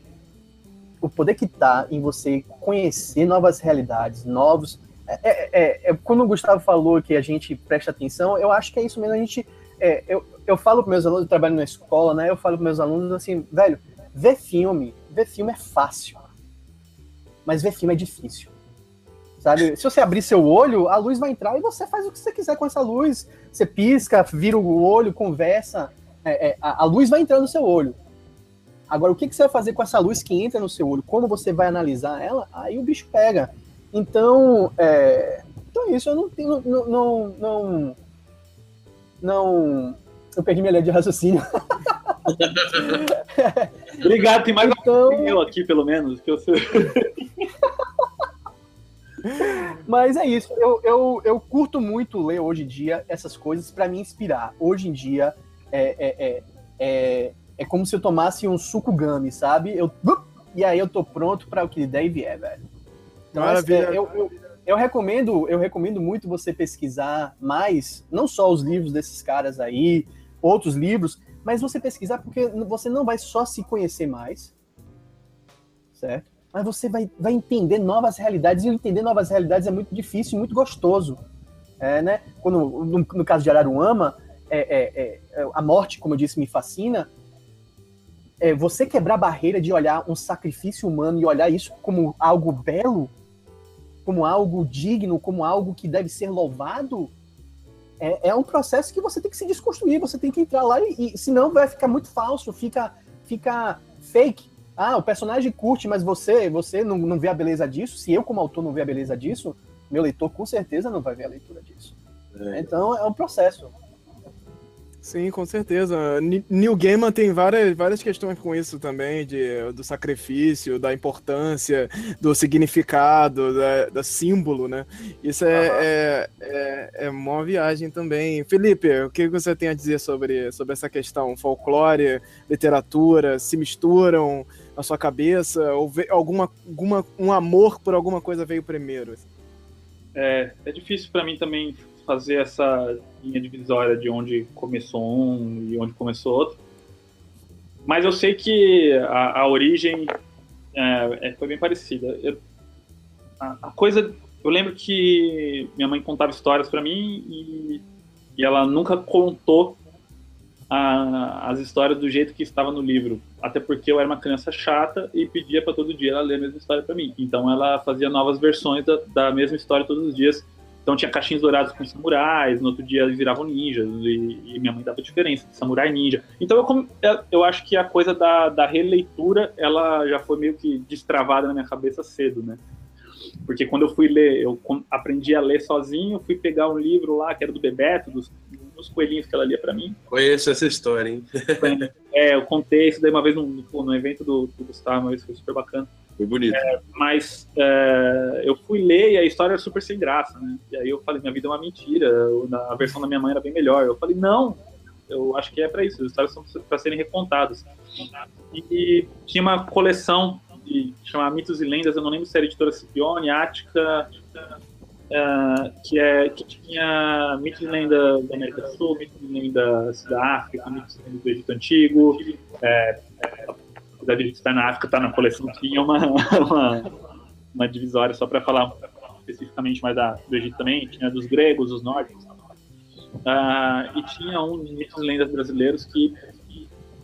[SPEAKER 3] o poder que está em você conhecer novas realidades, novos. É, é, é, quando o Gustavo falou que a gente presta atenção, eu acho que é isso mesmo. A gente é, eu, eu falo para meus alunos, eu trabalho na escola, né? Eu falo para meus alunos assim, velho, ver filme, ver filme é fácil, mas ver filme é difícil. Sabe? Se você abrir seu olho, a luz vai entrar e você faz o que você quiser com essa luz. Você pisca, vira o olho, conversa. É, é, a, a, luz vai entrar no seu olho. Agora, o que, que você vai fazer com essa luz que entra no seu olho? Como você vai analisar ela? Aí o bicho pega. Então, é, então é isso. Eu não tenho. Não, não, não, não. Eu perdi minha linha de raciocínio.
[SPEAKER 4] Obrigado, tem mais então... eu aqui, pelo menos. Que eu sei.
[SPEAKER 3] Mas é isso, eu, eu, eu curto muito ler hoje em dia essas coisas para me inspirar. Hoje em dia é, é, é, é, é como se eu tomasse um suco gummy, sabe? Eu, e aí eu tô pronto para o que der e vier, velho. Então, Maravilha. É, eu, eu, eu recomendo, eu recomendo muito você pesquisar mais, não só os livros desses caras aí, outros livros, mas você pesquisar porque você não vai só se conhecer mais, certo?
[SPEAKER 5] mas você vai, vai entender novas realidades, e entender novas realidades é muito difícil e muito gostoso. É, né? Quando, no, no caso de Araruama, é, é, é, a morte, como eu disse, me fascina. É, você quebrar a barreira de olhar um sacrifício humano e olhar isso como algo belo, como algo digno, como algo que deve ser louvado, é, é um processo que você tem que se desconstruir, você tem que entrar lá e, e senão vai ficar muito falso, fica, fica fake. Ah, o personagem curte, mas você você não, não vê a beleza disso. Se eu, como autor, não vê a beleza disso, meu leitor com certeza não vai ver a leitura disso. É. Então é um processo.
[SPEAKER 1] Sim, com certeza. Neil Gaiman tem várias, várias questões com isso também, de, do sacrifício, da importância, do significado, da, da símbolo, né? Isso é, uhum. é, é, é uma viagem também. Felipe, o que você tem a dizer sobre, sobre essa questão? Folclore, literatura, se misturam na sua cabeça? Ou alguma, alguma, um amor por alguma coisa veio primeiro?
[SPEAKER 4] É, é difícil para mim também fazer essa linha divisória de onde começou um e onde começou outro. Mas eu sei que a, a origem é, é, foi bem parecida. Eu, a, a, coisa. Eu lembro que minha mãe contava histórias para mim e, e, ela nunca contou a, as histórias do jeito que estava no livro. Até porque eu era uma criança chata e pedia para todo dia ela ler a mesma história para mim. Então ela fazia novas versões da, da mesma história todos os dias então tinha caixinhos dourados com samurais, no outro dia eles viravam ninjas, e, e minha mãe dava diferença de samurai ninja. Então eu, é, eu acho que a coisa da, da releitura, ela já foi meio que destravada na minha cabeça cedo, né? Porque quando eu fui ler, eu aprendi a ler sozinho, fui pegar um livro lá, que era do Bebeto, dos, dos coelhinhos que ela lia para mim.
[SPEAKER 2] Conheço essa história, hein?
[SPEAKER 4] é, eu contei isso daí uma vez no, evento do, do Gustavo, uma vez foi super bacana.
[SPEAKER 2] Foi bonito.
[SPEAKER 4] É, mas é, eu fui ler e a história era super sem graça, né? E aí eu falei, minha vida é uma mentira, a versão da minha mãe era bem melhor. Eu falei, não, eu acho que é para isso, as histórias são para serem recontadas. E, e, tinha uma coleção de chamar Mitos e Lendas, eu não lembro se era editora Scipione, Ática, uh, que, é, que tinha mitos e lendas da América do Sul, mitos e lendas da África, mitos e lendas do Egito Antigo, é, é, apesar de estar na África, está na coleção, tinha uma, uma, uma divisória só para falar especificamente mais da, do Egito também, tinha dos gregos, dos nórdicos. Uh, e tinha um de mitos lendas brasileiros que,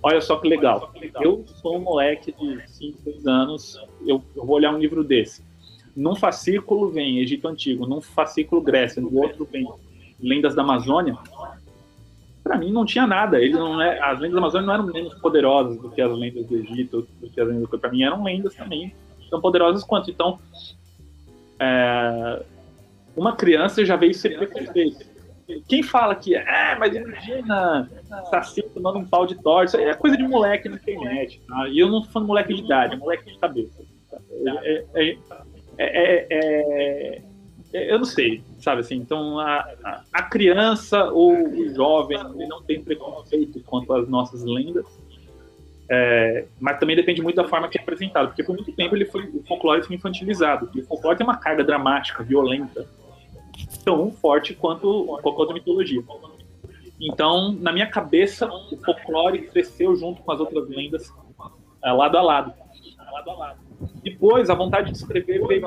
[SPEAKER 4] olha só que legal, eu sou um moleque de 5, 6 anos, eu, eu vou olhar um livro desse. Num fascículo vem Egito Antigo, num fascículo Grécia, no outro vem Lendas da Amazônia para mim não tinha nada. Ele não é, as lendas da Amazônia não eram menos poderosas do que as lendas do Egito, do que as lendas do para mim eram lendas também tão poderosas quanto. Então, é, uma criança já veio ser preconceito. Quem fala que é, mas imagina, Saci tomando um pau de torta, isso é coisa de moleque na internet. Tá? E eu não falando moleque de idade, é moleque de cabeça. É, é, é, é é, eu não sei, sabe assim, então a, a, criança ou o jovem, não tem preconceito quanto às nossas lendas, é, mas também depende muito da forma que é apresentado, porque por muito tempo ele foi, o folclore foi infantilizado, e o folclore tem uma carga dramática, violenta, tão forte quanto qualquer outra mitologia. Então, na minha cabeça, o folclore cresceu junto com as outras lendas, é, lado a lado. Lado a lado. Depois, a vontade de escrever veio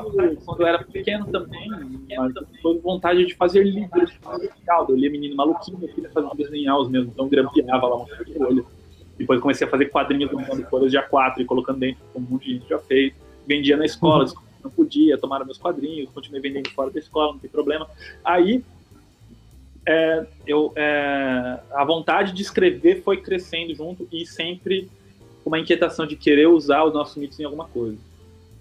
[SPEAKER 4] quando eu era pequeno também, mas foi vontade de fazer livros Eu lia Menino Maluquinho, eu queria fazer desenhar os meus, então grampeava lá uma folha. Depois comecei a fazer quadrinhos montando folhas de A4 e colocando dentro, como um monte de gente já fez. Vendia na escola, uhum. não podia, tomaram meus quadrinhos, continuei vendendo fora da escola, não tem problema. Aí, é, eu, é, a vontade de escrever foi crescendo junto e sempre uma inquietação de querer usar os nossos mitos em alguma coisa.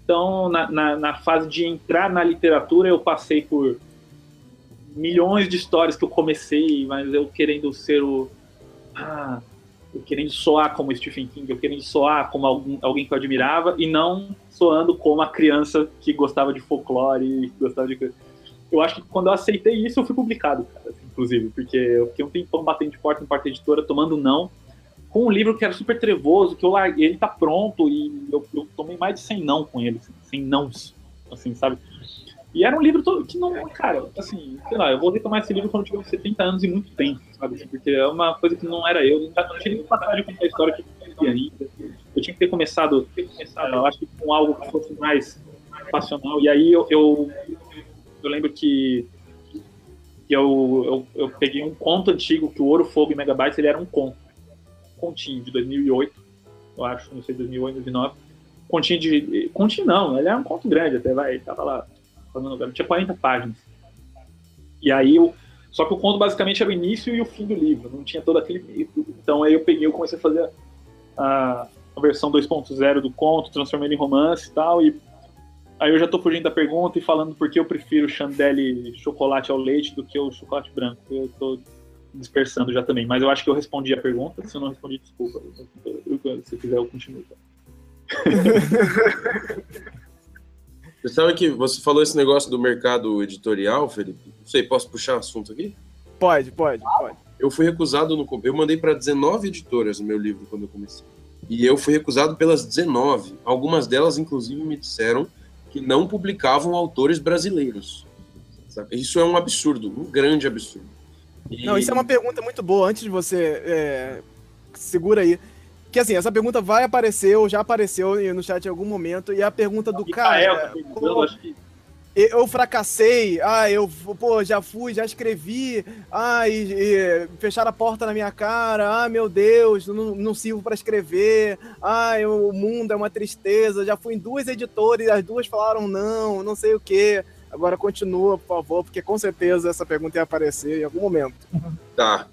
[SPEAKER 4] Então, na, na, na, fase de entrar na literatura, eu passei por milhões de histórias que eu comecei, mas eu querendo ser o. Ah, eu querendo soar como Stephen King, eu querendo soar como algum, alguém que eu admirava, e não soando como a criança que gostava de folclore, gostava de. Eu acho que quando eu aceitei isso, eu fui publicado, cara, inclusive, porque eu fiquei um tempão batendo de porta em porta editora, tomando não, com um livro que era super trevoso, que eu larguei, ele tá pronto, e eu, eu tomei mais de 100 não com ele, assim, 100 nãos, assim, sabe? E era um livro todo, que não, cara, assim, sei lá, eu vou retomar esse livro quando tiver 70 anos e muito tempo, sabe? Assim, porque é uma coisa que não era eu, não tinha nem passagem com a história que eu ainda. Eu tinha que ter começado, ter começado eu acho que com algo que fosse mais passional. E aí eu, eu, eu lembro que, que eu, eu, eu, peguei um conto antigo, que o Ouro, Fogo e Megabytes, ele era um conto. Continho de 2008, eu acho, não sei, 2008, 2009. Continho de... Continho não, ele era um conto grande até, vai, ele tava lá, falando, tinha 40 páginas. E aí eu... Só que o conto basicamente era o início e o fim do livro, não tinha todo aquele Então aí eu peguei, eu comecei a fazer a, a versão 2.0 do conto, transformei ele em romance e tal, e Aí eu já tô fugindo da pergunta e falando porque eu prefiro chandelle chocolate ao leite do que o chocolate branco. Eu tô dispersando já também. Mas eu acho que eu respondi a pergunta. Se eu não respondi, desculpa. Se quiser, eu continuo.
[SPEAKER 2] Você sabe que você falou esse negócio do mercado editorial, Felipe? Não sei, posso puxar o assunto aqui?
[SPEAKER 1] Pode, pode, pode.
[SPEAKER 2] Eu fui recusado no. Eu mandei para 19 editoras o meu livro quando eu comecei. E eu fui recusado pelas 19. Algumas delas, inclusive, me disseram que não publicavam autores brasileiros. Isso é um absurdo, um grande absurdo.
[SPEAKER 1] E... Não, isso é uma pergunta muito boa. Antes de você. É... Segura aí. Que assim, essa pergunta vai aparecer, ou já apareceu no chat em algum momento, e é a pergunta do cara. eu acho que eu fracassei, ah, eu pô, já fui, já escrevi, ah, e, e fecharam a porta na minha cara, ah, meu Deus, não, não sirvo para escrever, ah, eu, o mundo é uma tristeza, já fui em duas editoras, as duas falaram não, não sei o que. Agora continua, por favor, porque com certeza essa pergunta ia aparecer em algum momento.
[SPEAKER 2] Tá.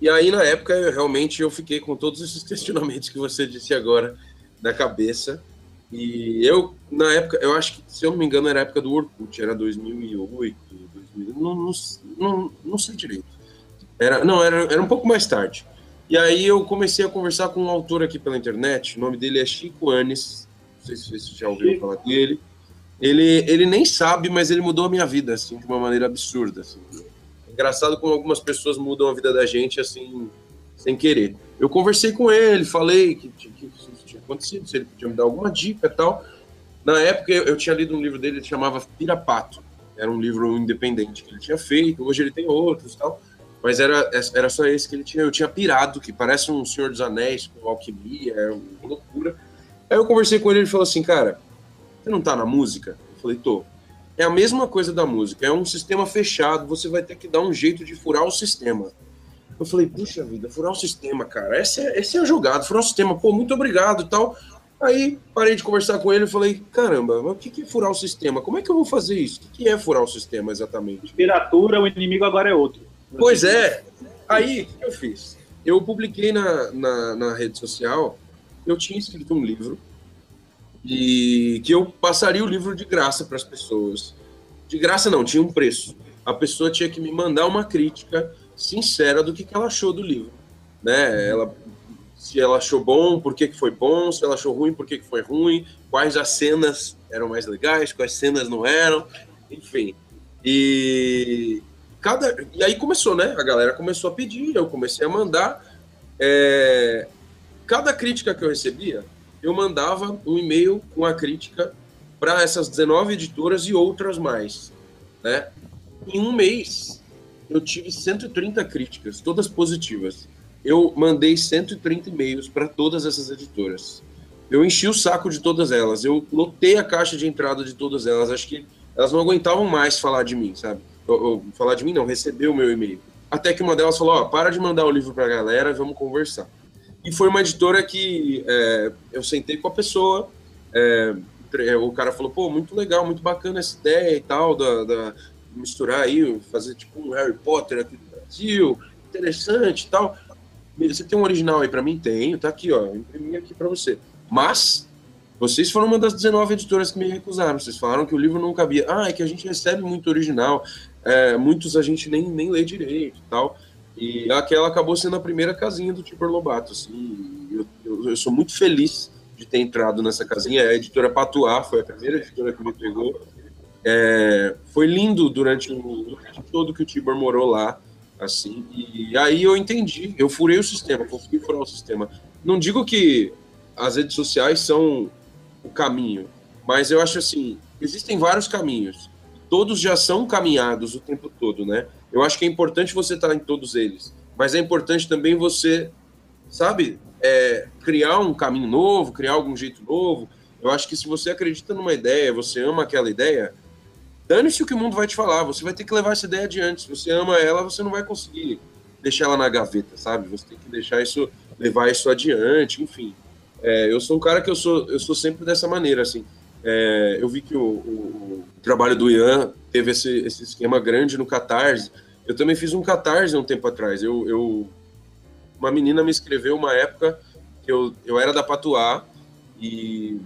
[SPEAKER 2] E aí, na época, eu, realmente eu fiquei com todos esses questionamentos que você disse agora na cabeça. E eu, na época, eu acho que, se eu não me engano, era a época do Orkut, era 2008, 2000, não, não, não, não sei direito. Era, não, era, era um pouco mais tarde. E aí eu comecei a conversar com um autor aqui pela internet, o nome dele é Chico Anes, não sei se você já ouviu falar dele. Ele, ele nem sabe, mas ele mudou a minha vida, assim, de uma maneira absurda. Assim. Engraçado como algumas pessoas mudam a vida da gente, assim, sem querer. Eu conversei com ele, falei que, que acontecido, se ele podia me dar alguma dica e tal. Na época eu, eu tinha lido um livro dele, ele chamava Pirapato. Era um livro independente que ele tinha feito, hoje ele tem outros e tal. Mas era, era só esse que ele tinha. Eu tinha pirado, que parece um Senhor dos Anéis com alquimia, é uma loucura. Aí eu conversei com ele ele falou assim, cara, você não tá na música? Eu falei, tô. É a mesma coisa da música, é um sistema fechado, você vai ter que dar um jeito de furar o sistema. Eu falei, puxa vida, furar o sistema, cara. Esse é, esse é a jogada, furar o sistema. Pô, muito obrigado e tal. Aí parei de conversar com ele e falei, caramba, o que, que é furar o sistema? Como é que eu vou fazer isso? O que, é furar o sistema exatamente?
[SPEAKER 4] Literatura, o inimigo agora é outro.
[SPEAKER 2] Pois é. Aí, o que eu fiz? Eu publiquei na, na, na rede social, eu tinha escrito um livro e que eu passaria o livro de graça para as pessoas. De graça não, tinha um preço. A pessoa tinha que me mandar uma crítica sincera do que, que ela achou do livro. Né? Ela, se ela achou bom, por que, que foi bom, se ela achou ruim, por que, que foi ruim, quais as cenas eram mais legais, quais cenas não eram, enfim. E, cada, e aí começou, né? A galera começou a pedir, eu comecei a mandar. É, cada crítica que eu recebia, eu mandava um e-mail com a crítica para essas 19 editoras e outras mais. Né? Em um mês, eu tive 130 críticas, todas positivas. Eu mandei 130 e-mails para todas essas editoras. Eu enchi o saco de todas elas. Eu lotei a caixa de entrada de todas elas. Acho que elas não aguentavam mais falar de mim, sabe? Eu, eu, falar de mim não, receber o meu e-mail. Até que uma delas falou: Ó, para de mandar o livro para a galera, vamos conversar. E foi uma editora que é, eu sentei com a pessoa. É, o cara falou: pô, muito legal, muito bacana essa ideia e tal, da, da misturar aí, fazer tipo um Harry Potter aqui do Brasil, interessante e tal. Você tem um original aí para mim? Tenho, tá aqui, ó, imprimi aqui para você. Mas vocês foram uma das 19 editoras que me recusaram. Vocês falaram que o livro não cabia. Ah, é que a gente recebe muito original, é, muitos a gente nem, nem lê direito e tal. E aquela acabou sendo a primeira casinha do Tibor Lobato. Assim, eu, eu, eu, sou muito feliz de ter entrado nessa casinha. A editora Patuá foi a primeira editora que me pegou. É, foi lindo durante o todo que o Tibor morou lá, assim, e aí eu entendi, eu furei o sistema, consegui furar o sistema. Não digo que as redes sociais são o caminho, mas eu acho assim, existem vários caminhos, todos já são caminhados o tempo todo, né? Eu acho que é importante você estar em todos eles, mas é importante também você, sabe, é, criar um caminho novo, criar algum jeito novo. Eu acho que se você acredita numa ideia, você ama aquela ideia, dane-se o que o mundo vai te falar, você vai ter que levar essa ideia adiante. Se você ama ela, você não vai conseguir deixar ela na gaveta, sabe? Você tem que deixar isso, levar isso adiante, enfim. É, eu sou um cara que eu sou, eu sou sempre dessa maneira, assim. É, eu vi que o, o, o, trabalho do Ian teve esse, esse esquema grande no Catarse. Eu também fiz um Catarse um tempo atrás. Eu, eu uma menina me escreveu uma época que eu, eu era da Patuá e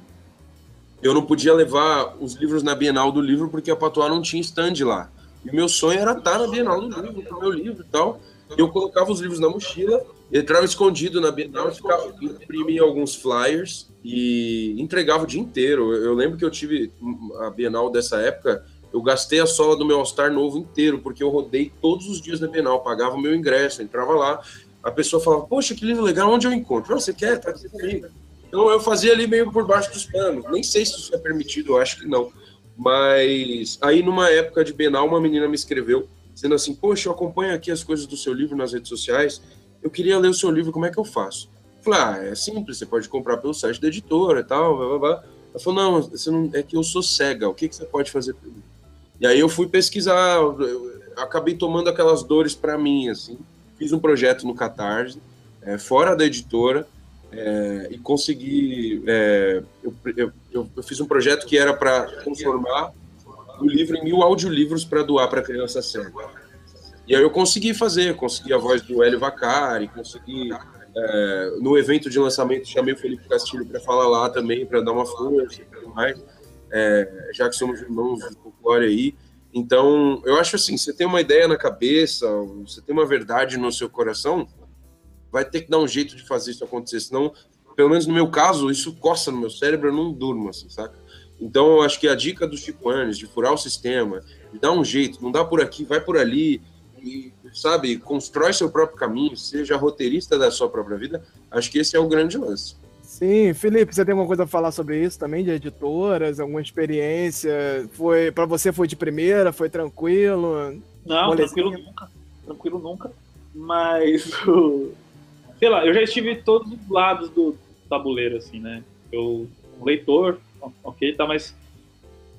[SPEAKER 2] eu não podia levar os livros na Bienal do Livro porque a Patuá não tinha stand lá. E meu sonho era estar na Bienal do Livro, com o meu livro e tal. Eu colocava os livros na mochila, entrava escondido na Bienal, ficava, imprimia alguns flyers e entregava o dia inteiro. Eu lembro que eu tive a Bienal dessa época, eu gastei a sola do meu All-Star novo inteiro, porque eu rodei todos os dias na Bienal, pagava o meu ingresso, entrava lá, a pessoa falava, poxa, que livro legal, onde eu encontro? você quer? Tá aqui comigo. Então eu fazia ali meio por baixo dos panos. Nem sei se isso é permitido, eu acho que não. Mas aí numa época de Bienal, uma menina me escreveu dizendo assim: Poxa, eu acompanho aqui as coisas do seu livro nas redes sociais. Eu queria ler o seu livro, como é que eu faço? Falei: Ah, é simples, você pode comprar pelo site da editora e tal. Blá, blá, blá. Ela falou: Não, você não, é que eu sou cega, o que, que você pode fazer? E aí eu fui pesquisar, eu acabei tomando aquelas dores para mim, assim. Fiz um projeto no Catarse, é, fora da editora, é, e consegui. É, eu, eu, eu, fiz um projeto que era para transformar o livro em mil audiolivros para doar para criança cega. E aí eu consegui fazer, consegui a voz do Hélio Vacari, consegui. É, no evento de lançamento, chamei o Felipe Castilho para falar lá também, para dar uma força e tudo mais, é, já que somos irmãos de folclore aí. Então, eu acho assim: você tem uma ideia na cabeça, você tem uma verdade no seu coração, vai ter que dar um jeito de fazer isso acontecer, senão, pelo menos no meu caso, isso coça no meu cérebro, eu não durmo, assim, saca? Então, eu acho que a dica do Chico Anes, de furar o sistema, de dar um jeito, não dá por aqui, vai por ali, e, sabe, constrói seu próprio caminho, seja roteirista da sua própria vida, acho que esse é o grande lance.
[SPEAKER 1] Sim, Felipe, você tem alguma coisa a falar sobre isso também, de editoras, alguma experiência? Foi para você foi de primeira, foi tranquilo?
[SPEAKER 4] Não, Molezinho? tranquilo nunca, tranquilo nunca. Mas sei lá, eu já estive em todos os lados do tabuleiro, assim, né? Eu, um leitor, ok, tá, mas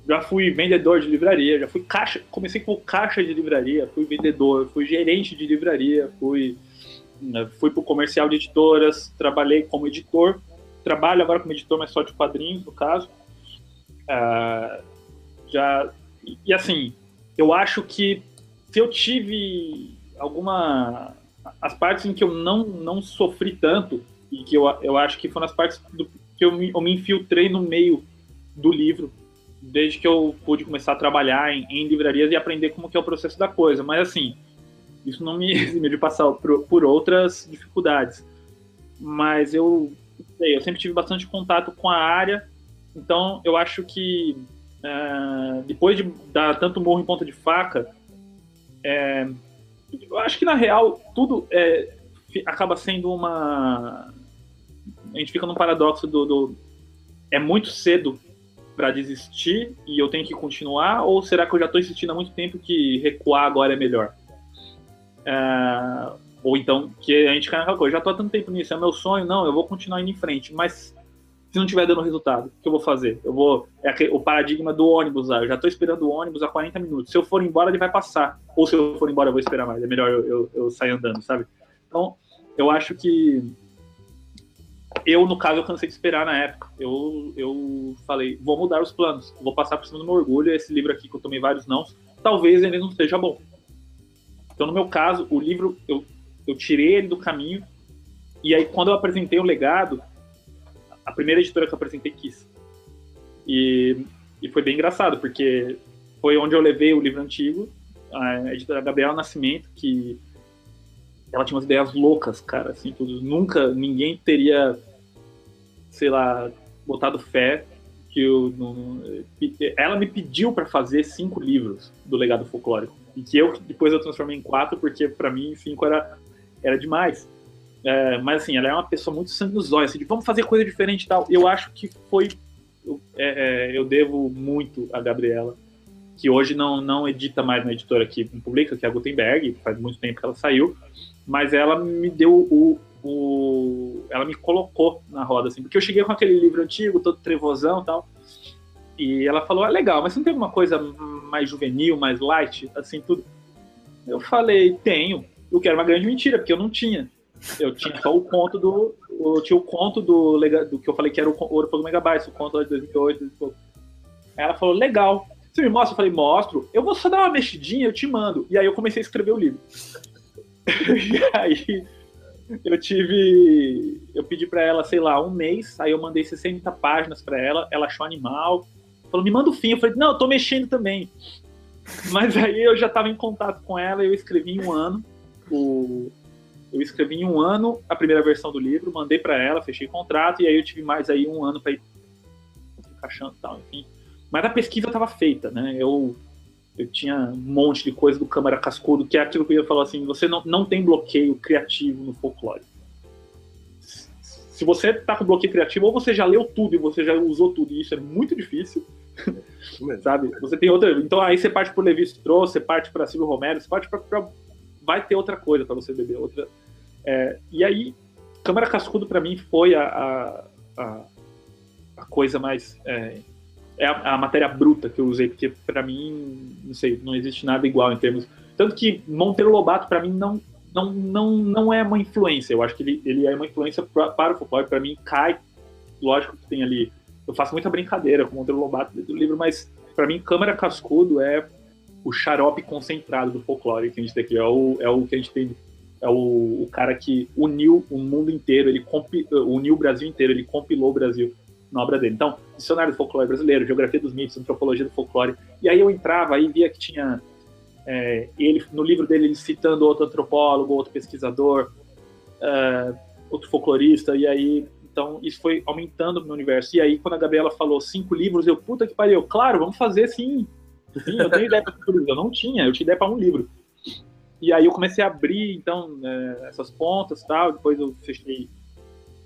[SPEAKER 4] já fui vendedor de livraria, já fui caixa, comecei como caixa de livraria, fui vendedor, fui gerente de livraria, fui né, fui pro comercial de editoras, trabalhei como editor, trabalho agora como editor, mas só de quadrinhos, no caso. Uh, já e assim, eu acho que se eu tive alguma as partes em que eu não, não sofri tanto, e que eu, eu acho que foram as partes do, que eu me, eu me infiltrei no meio do livro, desde que eu pude começar a trabalhar em, em, livrarias e aprender como que é o processo da coisa. Mas assim, isso não me exime de passar por, por outras dificuldades. Mas eu, eu sempre tive bastante contato com a área, então eu acho que uh, depois de dar tanto morro em ponta de faca, é, eu acho que na real tudo é, acaba sendo uma. A gente fica num paradoxo do, do é muito cedo para desistir e eu tenho que continuar, ou será que eu já estou insistindo há muito tempo que recuar agora é melhor? É, ou então que a gente cai naquela coisa, já estou há tanto tempo nisso, é meu sonho, não, eu vou continuar indo em frente, mas se não estiver dando resultado, o que eu vou fazer? Eu vou. É o paradigma do ônibus lá. Eu já estou esperando o ônibus há 40 minutos. Se eu for embora, ele vai passar. Ou se eu for embora, eu vou esperar mais. É melhor eu, eu, eu sair andando, sabe? Então, eu acho que. Eu, no caso, eu cansei de esperar na época. Eu, eu falei, vou mudar os planos. Vou passar por cima do meu orgulho. Esse livro aqui, que eu tomei vários não, talvez ele não seja bom. Então, no meu caso, o livro, eu, eu tirei ele do caminho. E aí, quando eu apresentei o legado, a primeira editora que eu apresentei quis. E, e foi bem engraçado, porque foi onde eu levei o livro antigo, a editora Gabriela Nascimento, que ela tinha umas ideias loucas, cara, assim, tudo. Nunca ninguém teria, sei lá, botado fé que eu não, ela me pediu para fazer cinco livros do legado folclórico e que eu depois eu transformei em quatro porque para mim cinco era era demais é, mas assim, ela é uma pessoa muito sangue nos olhos, assim, de vamos fazer coisa diferente e tal. Eu acho que foi. Eu, é, é, eu devo muito a Gabriela, que hoje não, não edita mais na editora que publica, que é a Gutenberg, faz muito tempo que ela saiu, mas ela me deu o, o, ela me colocou na roda, assim, porque eu cheguei com aquele livro antigo, todo trevosão e tal, e ela falou, ah, legal, mas você não tem alguma coisa mais juvenil, mais light, assim, tudo? Eu falei, tenho, eu quero uma grande mentira, porque eu não tinha. Eu tinha só o conto do. Eu tinha o conto do, do que eu falei que era o Ouro Fogo Megabytes, o conto de 2008. 2008. Aí ela falou, legal. Você me mostra? Eu falei, mostro. Eu vou só dar uma mexidinha, eu te mando. E aí eu comecei a escrever o livro. e aí eu tive. Eu pedi para ela, sei lá, um mês. Aí eu mandei 60 páginas para ela. Ela achou animal. Falou, me manda o fim. Eu falei, não, eu tô mexendo também. Mas aí eu já estava em contato com ela eu escrevi em um ano. O... Eu escrevi em um ano a primeira versão do livro, mandei para ela, fechei contrato e aí eu tive mais aí um ano para ir encaixando e tal, enfim. Mas a pesquisa estava feita, né? Eu eu tinha um monte de coisa do Câmara Cascudo, que é aquilo que eu ia falar assim, você não, não tem bloqueio criativo no folclore. Se você tá com bloqueio criativo, ou você já leu tudo e você já usou tudo, e isso é muito difícil, sabe? Você tem outra... Então aí você parte por Levi Strauss, você parte para Silvio Romero, você parte para... Vai ter outra coisa para você beber, outra... É, e aí, Câmara Cascudo para mim foi a, a, a, coisa mais... É, é a, a, matéria bruta que eu usei, porque para mim, não sei, não existe nada igual em termos. Tanto que Monteiro Lobato, para mim, não, não, não, não é uma influência. Eu acho que ele, ele é uma influência pra, para o folclore. Para mim, cai. Lógico que tem ali. Eu faço muita brincadeira com Monteiro Lobato do livro, mas para mim, Câmara Cascudo é o xarope concentrado do folclore que a gente tem aqui. É o, é o que a gente tem. É o, o cara que uniu o mundo inteiro, ele compi, uniu o Brasil inteiro, ele compilou o Brasil na obra dele. Então, Dicionário do Folclore Brasileiro, Geografia dos Mitos, Antropologia do Folclore. E aí eu entrava e via que tinha é, ele no livro dele ele citando outro antropólogo, outro pesquisador, é, outro folclorista. E aí, então isso foi aumentando o meu universo. E aí quando a Gabriela falou cinco livros, eu puta que pariu, claro, vamos fazer sim. Sim, eu tenho ideia para livro. Eu não tinha, eu tinha ideia para um livro. E aí eu comecei a abrir então é, essas pontas, tal. Depois eu fechei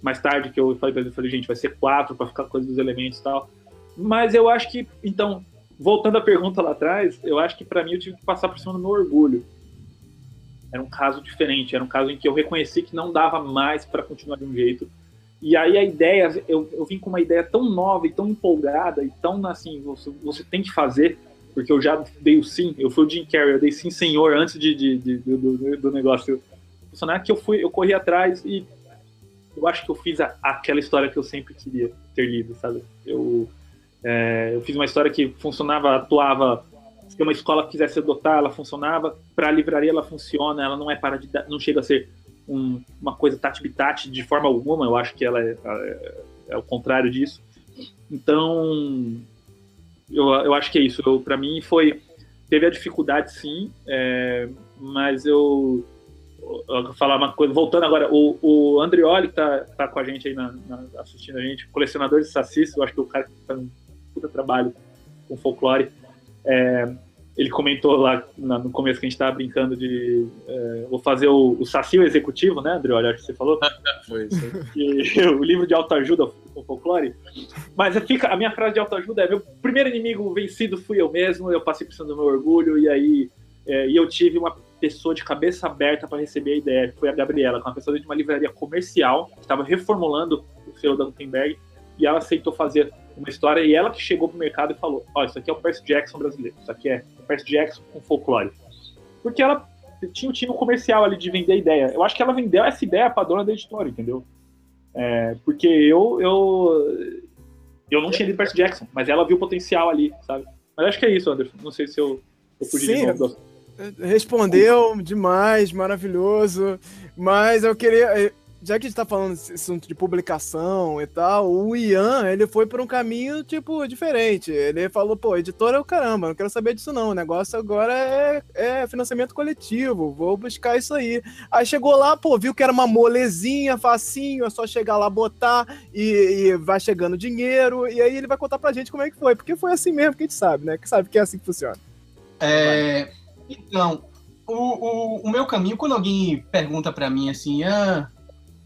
[SPEAKER 4] mais tarde que eu falei pra ele, falei, gente, vai ser quatro para ficar coisa dos elementos e tal. Mas eu acho que, então, voltando à pergunta lá atrás, eu acho que para mim eu tive que passar por cima do meu orgulho. Era um caso diferente, era um caso em que eu reconheci que não dava mais para continuar de um jeito. E aí a ideia, eu, eu vim com uma ideia tão nova e tão empolgada e tão assim, você, você tem que fazer, porque eu já dei o sim, eu fui o Jim Carrey, eu dei sim senhor antes de, de, de do, do negócio funcionar, que eu fui, eu corri atrás e eu acho que eu fiz a, aquela história que eu sempre queria ter lido, sabe? Eu, é, eu fiz uma história que funcionava, atuava. Se uma escola quisesse adotar, ela funcionava. Para a livraria, ela funciona. Ela não é para de, não chega a ser um, uma coisa tati-bitati de forma alguma. Eu acho que ela é, é, é o contrário disso. Então, eu, eu acho que é isso. Para mim, foi teve a dificuldade, sim, é, mas eu falar uma coisa, voltando agora, o, o Andrioli que tá, tá com a gente aí na, na, assistindo a gente, colecionador de sacis, eu acho que o cara que faz um puta trabalho com folclore. É, ele comentou lá no começo que a gente tava brincando de é, vou fazer o, o Saci executivo, né, Andrioli? Acho que você falou.
[SPEAKER 2] Foi isso.
[SPEAKER 4] E, o livro de autoajuda com folclore. Mas fica, a minha frase de autoajuda é: meu primeiro inimigo vencido fui eu mesmo, eu passei por cima do meu orgulho, e aí é, e eu tive uma pessoa de cabeça aberta para receber a ideia, que foi a Gabriela, que é uma pessoa de uma livraria comercial, que estava reformulando o selo da Gutenberg, e ela aceitou fazer uma história, e ela que chegou pro mercado e falou, ó, oh, isso aqui é o Percy Jackson brasileiro, isso aqui é o Percy Jackson com folclore. Porque ela tinha um time comercial ali de vender a ideia. Eu acho que ela vendeu essa ideia pra dona da editora, entendeu? É, porque eu, eu, eu não tinha lido Percy Jackson, mas ela viu o potencial ali, sabe? Mas acho que é isso, Anderson. Não sei se eu, eu fugi Sim, de novo.
[SPEAKER 1] Respondeu demais, maravilhoso. Mas eu queria. Já que a gente tá falando desse assunto de publicação e tal, o Ian, ele foi por um caminho, tipo, diferente. Ele falou, pô, editor é o caramba, não quero saber disso não. O negócio agora é, é financiamento coletivo, vou buscar isso aí. Aí chegou lá, pô, viu que era uma molezinha, facinho, é só chegar lá, botar e, e vai chegando dinheiro. E aí ele vai contar pra gente como é que foi. Porque foi assim mesmo que a gente sabe, né? Que sabe que é assim que funciona.
[SPEAKER 3] É, então, o, o, o meu caminho, quando alguém pergunta para mim assim, ah,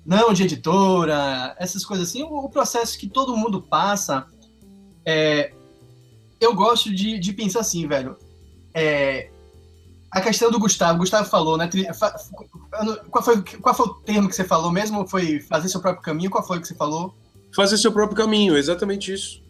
[SPEAKER 3] não, de editora, essas coisas assim, o, o processo que todo mundo passa, é, eu gosto de, de pensar assim, velho. É, a questão do Gustavo, Gustavo falou, né? qual, foi, qual foi o termo que você falou mesmo? Foi fazer seu próprio caminho? Qual foi o que você falou?
[SPEAKER 2] Fazer seu próprio caminho, exatamente isso.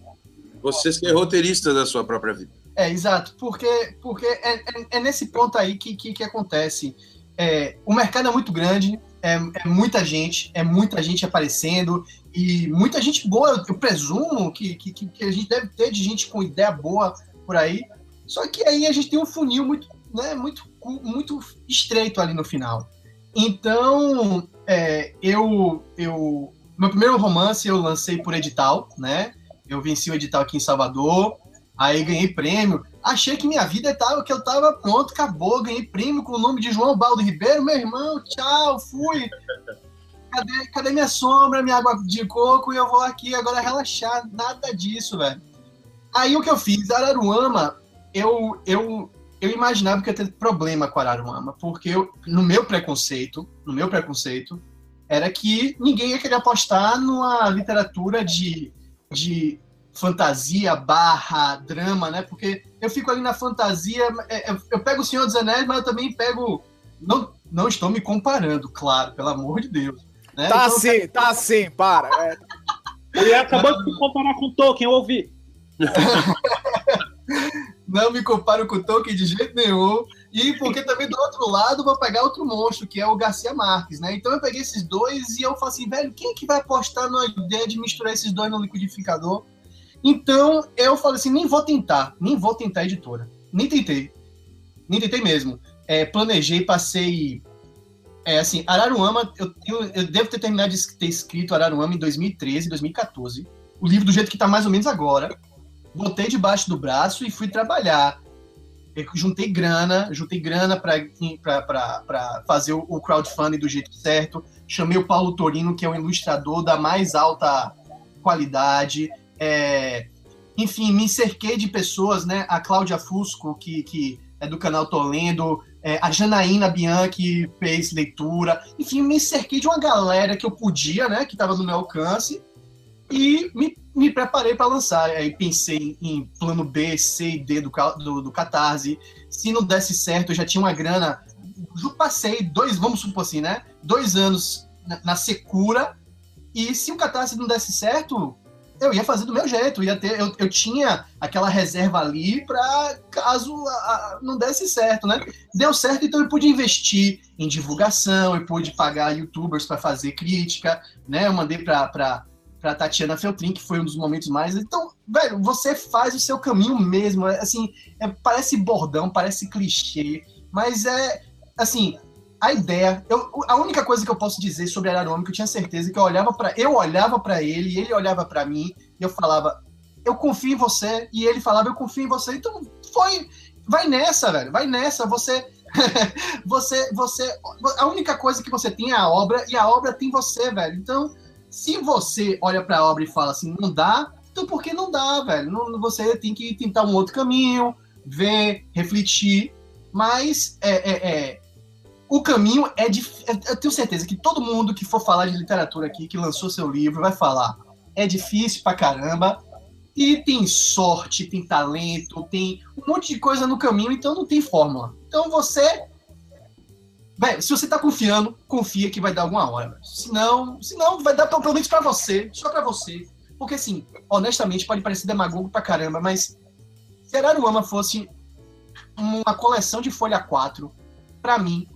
[SPEAKER 2] Você ser roteirista da sua própria vida.
[SPEAKER 3] É, exato. Porque, porque é, é, é nesse ponto aí que, que, que acontece. É, o mercado é muito grande, é, é, muita gente, é muita gente aparecendo e muita gente boa. Eu presumo que, que, que a gente deve ter de gente com ideia boa por aí. Só que aí a gente tem um funil muito, né, muito, muito estreito ali no final. Então, é, eu, eu, meu primeiro romance eu lancei por edital, né? Eu venci o edital aqui em Salvador, aí ganhei prêmio. Achei que minha vida tava, que eu tava pronto, acabou, ganhei prêmio com o nome de João Baldo Ribeiro, meu irmão, tchau, fui. Cadê, cadê minha sombra, minha água de coco? E eu vou aqui agora relaxar. Nada disso, velho. Aí o que eu fiz? Araruama, eu, eu, eu imaginava que ia ter problema com Araruama, porque eu, no meu preconceito, no meu preconceito, era que ninguém ia querer apostar numa literatura de, de fantasia barra drama, né? Porque eu fico ali na fantasia, é, é, eu pego o Senhor dos Anéis, mas eu também pego. Não, não estou me comparando, claro, pelo amor de Deus. Né?
[SPEAKER 1] Tá então, sim, pego... tá sim, para. É.
[SPEAKER 4] Ele acabou de se comparar com Tolkien, eu ouvi.
[SPEAKER 3] não me comparo com Tolkien de jeito nenhum. E porque também do outro lado vou pegar outro monstro, que é o Garcia Marques, né? Então eu peguei esses dois e eu falei assim, velho, quem é que vai apostar na ideia de misturar esses dois no liquidificador? Então eu falei assim, nem vou tentar, nem vou tentar editora. Nem tentei. Nem tentei mesmo. É, planejei, passei. É assim, Araruama, eu, eu, devo ter terminado de ter escrito Araruama em 2013, 2014. O livro do jeito que tá mais ou menos agora. Botei debaixo do braço e fui trabalhar. Eu juntei grana, juntei grana para fazer o crowdfunding do jeito certo. Chamei o Paulo Torino, que é um ilustrador da mais alta qualidade. É, enfim, me cerquei de pessoas, né? A Cláudia Fusco, que, que é do canal Tô Lendo, é, a Janaína Bianchi fez leitura. Enfim, me cerquei de uma galera que eu podia, né? Que estava no meu alcance. E me, me preparei para lançar. Aí pensei em plano B, C e D do, do, do Catarse. Se não desse certo, eu já tinha uma grana. Eu passei dois, vamos supor assim, né? Dois anos na, na secura. E se o Catarse não desse certo, eu ia fazer do meu jeito, ia ter, eu, eu tinha aquela reserva ali para caso a, a, não desse certo, né? Deu certo, então eu pude investir em divulgação, eu pude pagar youtubers para fazer crítica, né? Eu mandei para para Tatiana Feltrin, que foi um dos momentos mais. Então, velho, você faz o seu caminho mesmo. É, assim, é, parece bordão, parece clichê, mas é assim, a ideia, eu, a única coisa que eu posso dizer sobre que eu tinha certeza que eu olhava para eu olhava para ele, ele olhava para mim, e eu falava, eu confio em você, e ele falava, eu confio em você. Então foi, vai nessa, velho, vai nessa, você você você a única coisa que você tem é a obra e a obra tem você, velho. Então, se você olha para a obra e fala assim, não dá, então por que não dá, velho? Não, você tem que tentar um outro caminho, ver, refletir, mas é, é, é o caminho é difícil. Eu tenho certeza que todo mundo que for falar de literatura aqui, que lançou seu livro, vai falar. É difícil pra caramba. E tem sorte, tem talento, tem um monte de coisa no caminho, então não tem fórmula. Então você. Velho, se você tá confiando, confia que vai dar alguma hora. Senão, senão vai dar pelo menos pra você, só pra você. Porque assim, honestamente, pode parecer demagogo pra caramba, mas se Araruama fosse uma coleção de folha 4, para mim,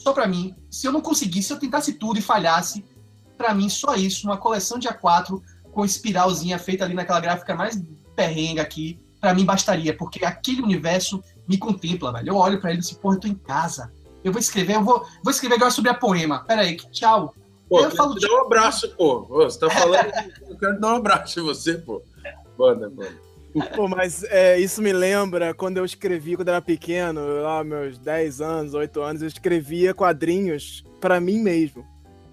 [SPEAKER 3] só para mim, se eu não conseguisse, se eu tentasse tudo e falhasse, para mim só isso, uma coleção de A4 com espiralzinha feita ali naquela gráfica mais perrenga aqui, para mim bastaria, porque aquele universo me contempla, velho. Eu olho para ele e digo, porra, eu tô em casa. Eu vou escrever, eu vou, vou escrever agora sobre a poema. Pera aí, tchau.
[SPEAKER 2] Pô, eu falo te dar um abraço, pô. Você tá falando, eu quero dar um abraço em você, pô. Manda, manda.
[SPEAKER 1] Pô, mas é, isso me lembra quando eu escrevi, quando eu era pequeno, lá meus 10 anos, 8 anos, eu escrevia quadrinhos para mim mesmo.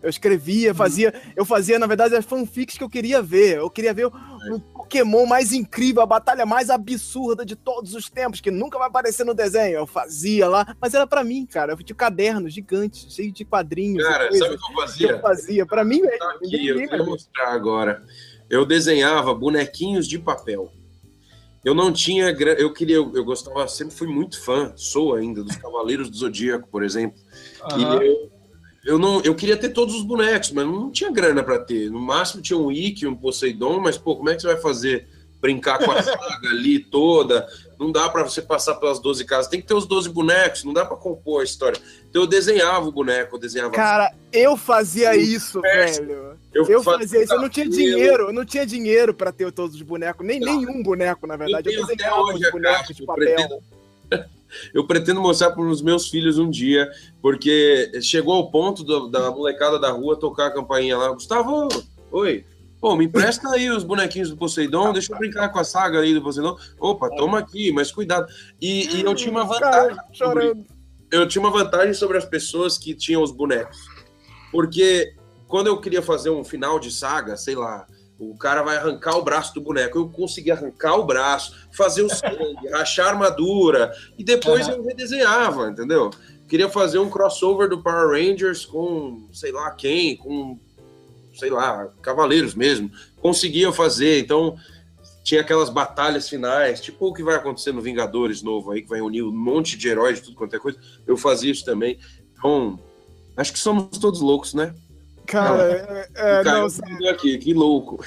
[SPEAKER 1] Eu escrevia, fazia. Eu fazia, na verdade, as fanfics que eu queria ver. Eu queria ver o, o, Pokémon mais incrível, a batalha mais absurda de todos os tempos, que nunca vai aparecer no desenho. Eu fazia lá, mas era para mim, cara. Eu tinha cadernos gigantes, cheio de quadrinhos.
[SPEAKER 2] Cara, sabe o que eu fazia?
[SPEAKER 1] eu fazia, pra mim mesmo. Tá
[SPEAKER 2] aqui, eu vou mostrar agora. Eu desenhava bonequinhos de papel. Eu não tinha. Eu queria. Eu gostava, sempre fui muito fã, sou ainda, dos Cavaleiros do Zodíaco, por exemplo. Uhum. E eu eu não, eu queria ter todos os bonecos, mas não tinha grana para ter. No máximo tinha um Ikki, um Poseidon, mas pô, como é que você vai fazer brincar com a saga ali toda? Não dá para você passar pelas 12 casas, tem que ter os 12 bonecos, não dá para compor a história. Então eu desenhava o boneco, eu desenhava
[SPEAKER 1] Cara, eu fazia isso, velho. Eu, fazia isso, eu não tinha dinheiro, eu não tinha dinheiro para ter todos os bonecos, nem não. nenhum boneco, na verdade. Eu, eu desenhava os bonecos de papel. Pretendo
[SPEAKER 2] eu pretendo mostrar para os meus filhos um dia, porque chegou ao ponto do, da molecada da rua tocar a campainha lá. Gustavo, oi. Pô, me empresta aí os bonequinhos do Poseidon, deixa eu brincar com a saga aí do Poseidon. Opa, toma aqui, mas cuidado. E, e eu tinha uma vantagem. Sobre, eu tinha uma vantagem sobre as pessoas que tinham os bonecos. Porque quando eu queria fazer um final de saga, sei lá, o cara vai arrancar o braço do boneco. Eu consegui arrancar o braço, fazer o sangue, rachar a armadura, e depois uhum. eu redesenhava, entendeu? Queria fazer um crossover do Power Rangers com sei lá quem, com sei lá, Cavaleiros mesmo. Conseguia fazer, então tinha aquelas batalhas finais, tipo o que vai acontecer no Vingadores novo aí, que vai unir um monte de heróis de tudo quanto é coisa. Eu fazia isso também. Então, acho que somos todos loucos, né?
[SPEAKER 1] Cara, é, é não,
[SPEAKER 2] aqui, que louco.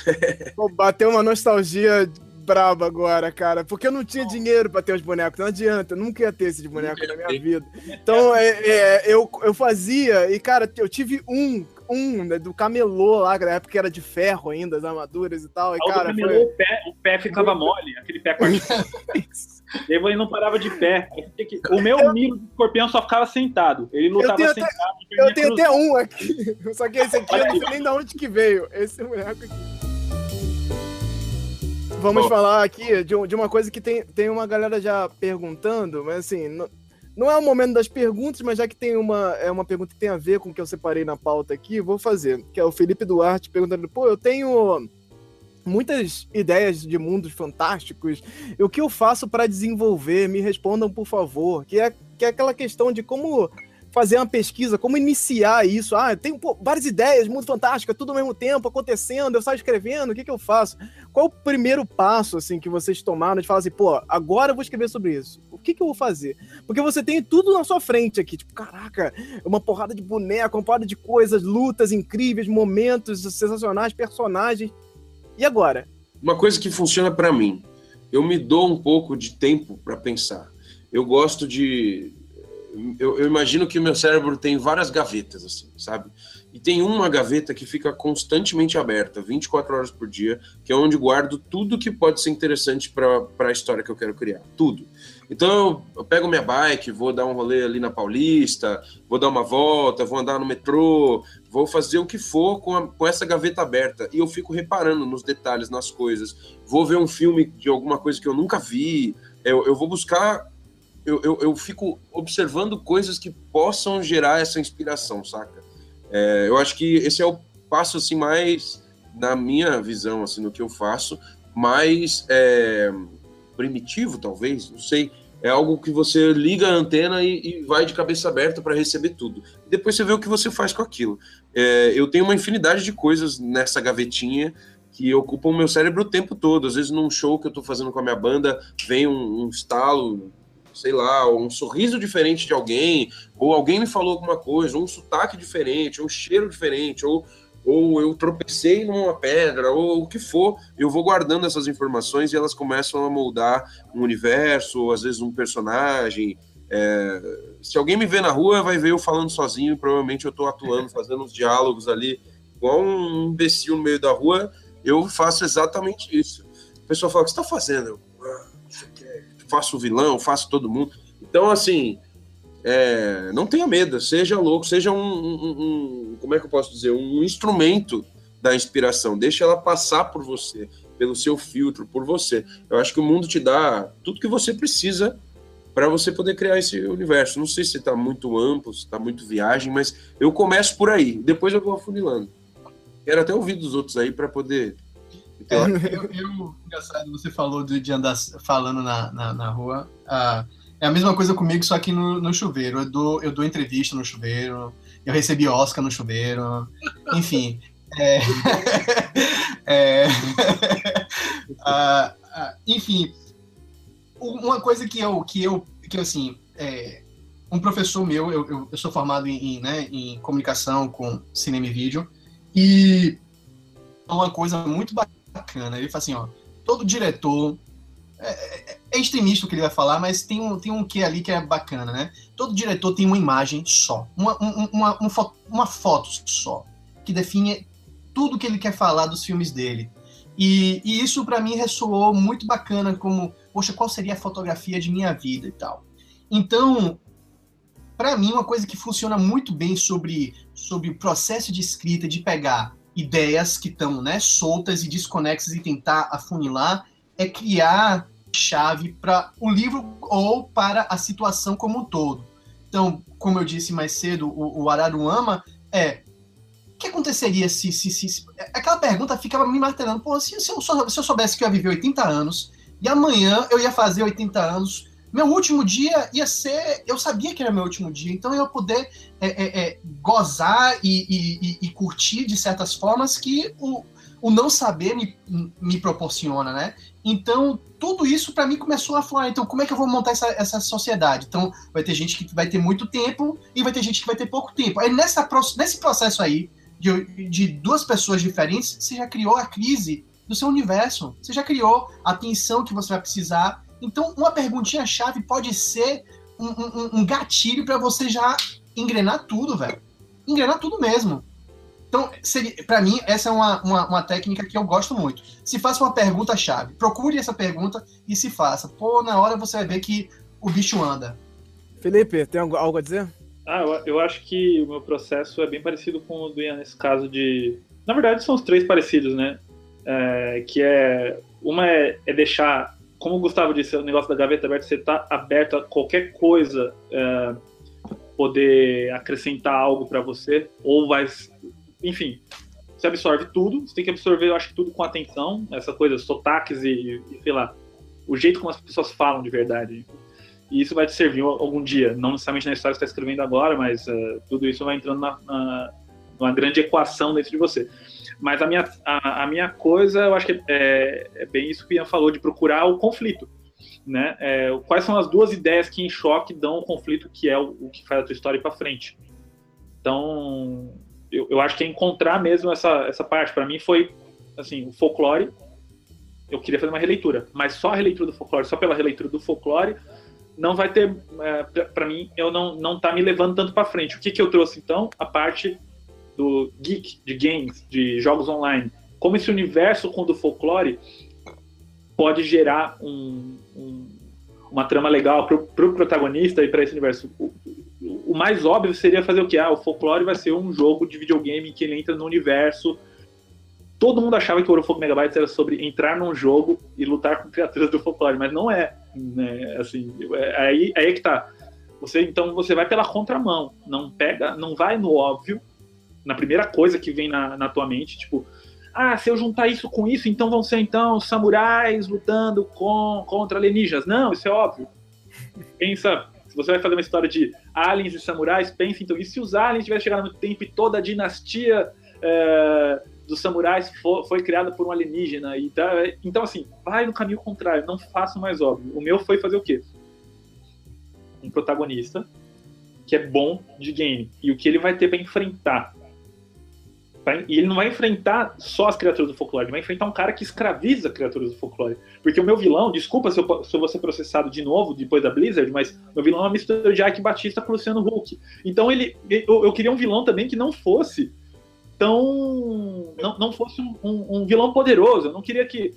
[SPEAKER 1] bateu uma nostalgia braba agora, cara, porque eu não tinha dinheiro para ter os bonecos, não adianta, eu nunca ia ter esses bonecos na minha vida. Então, é, é, eu, eu fazia, e cara, eu tive um, um né, do camelô lá, na época era de ferro ainda, as armaduras e tal. E, cara,
[SPEAKER 4] camelô, foi... o, pé, o pé ficava mole, aquele pé Ele não parava de pé. O meu Milo do escorpião só ficava sentado. Ele lutava eu sentado.
[SPEAKER 1] Até, eu tenho até um aqui. Só que esse aqui eu não sei nem de onde que veio. Esse boneco aqui. Vamos falar aqui de, de, uma coisa que tem, tem uma galera já perguntando, mas assim, não, não é o momento das perguntas, mas já que tem uma, é uma pergunta que tem a ver com o que eu separei na pauta aqui, vou fazer. Que é o Felipe Duarte perguntando: pô, eu tenho muitas ideias de mundos fantásticos. E o que eu faço para desenvolver? Me respondam, por favor. Que é, que é aquela questão de como fazer uma pesquisa, como iniciar isso. Ah, eu tenho várias ideias, mundo fantástico, é tudo ao mesmo tempo acontecendo, eu saio escrevendo, o que, que eu faço? Qual o primeiro passo, assim, que vocês tomaram de falar assim, pô, agora eu vou escrever sobre isso? O que, que eu vou fazer? Porque você tem tudo na sua frente aqui, tipo, caraca, uma porrada de boneco, uma porrada de coisas, lutas incríveis, momentos sensacionais, personagens. E agora?
[SPEAKER 2] Uma coisa que funciona para mim, eu me dou um pouco de tempo para pensar. Eu gosto de. Eu, eu, imagino que o meu cérebro tem várias gavetas, assim, sabe? E tem uma gaveta que fica constantemente aberta, 24 horas por dia, que é onde guardo tudo que pode ser interessante para a história que eu quero criar. Tudo. Então eu, pego minha bike, vou dar um rolê ali na Paulista, vou dar uma volta, vou andar no metrô, vou fazer o que for com, a, com essa gaveta aberta. E eu fico reparando nos detalhes, nas coisas. Vou ver um filme de alguma coisa que eu nunca vi. Eu, eu vou buscar. Eu, eu, eu, fico observando coisas que possam gerar essa inspiração, saca? É, eu acho que esse é o passo assim mais na minha visão assim no que eu faço mais é, primitivo talvez não sei é algo que você liga a antena e, e vai de cabeça aberta para receber tudo. Depois você vê o que você faz com aquilo. É, eu tenho uma infinidade de coisas nessa gavetinha que ocupam o meu cérebro o tempo todo. Às vezes, num show que eu estou fazendo com a minha banda, vem um, um estalo, sei lá, um sorriso diferente de alguém, ou alguém me falou alguma coisa, ou um sotaque diferente, ou um cheiro diferente, ou ou eu tropecei numa pedra, ou o que for, eu vou guardando essas informações e elas começam a moldar um universo, ou às vezes um personagem. É... se alguém me vê na rua, vai ver eu falando sozinho, e provavelmente eu estou atuando, fazendo uns diálogos ali, igual um imbecil no meio da rua, eu faço exatamente isso. A pessoa fala, o que você está fazendo? Eu faço o vilão, faço todo mundo. Então, assim, é, não tenha medo, seja louco, seja um, um, um, como é que eu posso dizer, um instrumento da inspiração, deixa ela passar por você, pelo seu filtro, por você. Eu acho que o mundo te dá tudo que você precisa para você poder criar esse universo. Não sei se está muito amplo, se está muito viagem, mas eu começo por aí, depois eu vou afunilando. Quero até ouvir dos outros aí para poder.
[SPEAKER 3] É, eu, eu, engraçado, você falou de, de andar falando na, na, na rua. Uh, é a mesma coisa comigo, só que no, no chuveiro. Eu dou, eu dou entrevista no chuveiro, eu recebi Oscar no chuveiro, enfim. É, é, uh, uh, enfim, uma coisa que eu, que eu, que assim, é, um professor meu, eu, eu, eu sou formado em, em, né, em comunicação com cinema e vídeo, e uma coisa muito bacana. Ele fala assim, ó, todo diretor é, é, é extremista o que ele vai falar, mas tem um, tem um que ali que é bacana, né? Todo diretor tem uma imagem só, uma, uma, uma, foto, uma foto só, que define tudo que ele quer falar dos filmes dele. E, e isso para mim ressoou muito bacana, como, poxa, qual seria a fotografia de minha vida e tal. Então, para mim, uma coisa que funciona muito bem sobre, sobre o processo de escrita, de pegar ideias que estão né, soltas e desconexas e tentar afunilar, é criar chave para o livro ou para a situação como um todo. Então, como eu disse mais cedo, o, o Araruama é o que aconteceria se, se, se, se, Aquela pergunta ficava me martelando. Pô, se, se, eu, se eu soubesse que eu ia viver 80 anos e amanhã eu ia fazer 80 anos, meu último dia ia ser. Eu sabia que era meu último dia, então eu ia poder é, é, é, gozar e, e, e, curtir de certas formas que o, o não saber me, me proporciona, né? Então, tudo isso para mim começou a falar, então como é que eu vou montar essa, essa sociedade? Então, vai ter gente que vai ter muito tempo e vai ter gente que vai ter pouco tempo. Aí nessa, nesse processo aí, de, de duas pessoas diferentes, você já criou a crise do seu universo. Você já criou a tensão que você vai precisar. Então, uma perguntinha chave pode ser um, um, um gatilho para você já engrenar tudo, velho. Engrenar tudo mesmo. Então, para mim, essa é uma, uma, uma, técnica que eu gosto muito. Se faça uma pergunta-chave, procure essa pergunta e se faça. Pô, na hora você vai ver que o bicho anda.
[SPEAKER 6] Felipe, tem algo a dizer?
[SPEAKER 4] Ah, eu, eu acho que o meu processo é bem parecido com o do Ian nesse caso de. Na verdade, são os três parecidos, né? É, que é. Uma é, é, deixar. Como o Gustavo disse, o negócio da gaveta aberta, você tá aberto a qualquer coisa é, poder acrescentar algo para você, ou vai enfim, você absorve tudo, você tem que absorver, eu acho, tudo com atenção, essa coisa, sotaques e, e sei lá, o jeito como as pessoas falam de verdade. E isso vai te servir algum dia, não necessariamente na história que você está escrevendo agora, mas uh, tudo isso vai entrando na, na, numa grande equação dentro de você. Mas a minha, a, a minha coisa, eu acho que é, é, bem isso que o Ian falou, de procurar o conflito. Né? É, quais são as duas ideias que em choque dão o conflito que é o, o que faz a tua história para frente. Então, eu, eu acho que é encontrar mesmo essa, essa parte. Para mim foi, assim, o folclore. Eu queria fazer uma releitura, mas só a releitura do folclore, só pela releitura do folclore, não vai ter, é, para mim, eu não não tá me levando tanto para frente. O que que eu trouxe então? A parte do geek, de games, de jogos online. Como esse universo com o do folclore pode gerar um, um, uma trama legal para o pro protagonista e para esse universo. O, o mais óbvio seria fazer o que? Ah, o folclore vai ser um jogo de videogame que ele entra no universo. Todo mundo achava que o Eurofolk Megabytes era sobre entrar num jogo e lutar com criaturas do folclore, mas não é. Né? Assim, é, aí, aí é que tá. Você, então você vai pela contramão, não pega, não vai no óbvio, na primeira coisa que vem na, na tua mente, tipo, ah, se eu juntar isso com isso, então vão ser então samurais lutando com, contra alienígenas. Não, isso é óbvio. Pensa se você vai fazer uma história de aliens e samurais, pense então, e se os aliens tivessem chegado muito tempo e toda a dinastia é, dos samurais foi, foi, criada por um alienígena? E tá, então, assim, vai no caminho contrário, não faça o mais óbvio. O meu foi fazer o quê? Um protagonista que é bom de game. E o que ele vai ter para enfrentar e ele não vai enfrentar só as criaturas do folclore, ele vai enfrentar um cara que escraviza criaturas do folclore. Porque o meu vilão, desculpa se eu, se eu vou ser processado de novo depois da Blizzard, mas meu vilão é uma mistura de Ike Batista com Luciano Huck. Então ele, eu, eu, queria um vilão também que não fosse tão. não, não fosse um, um, um vilão poderoso. Eu não queria que.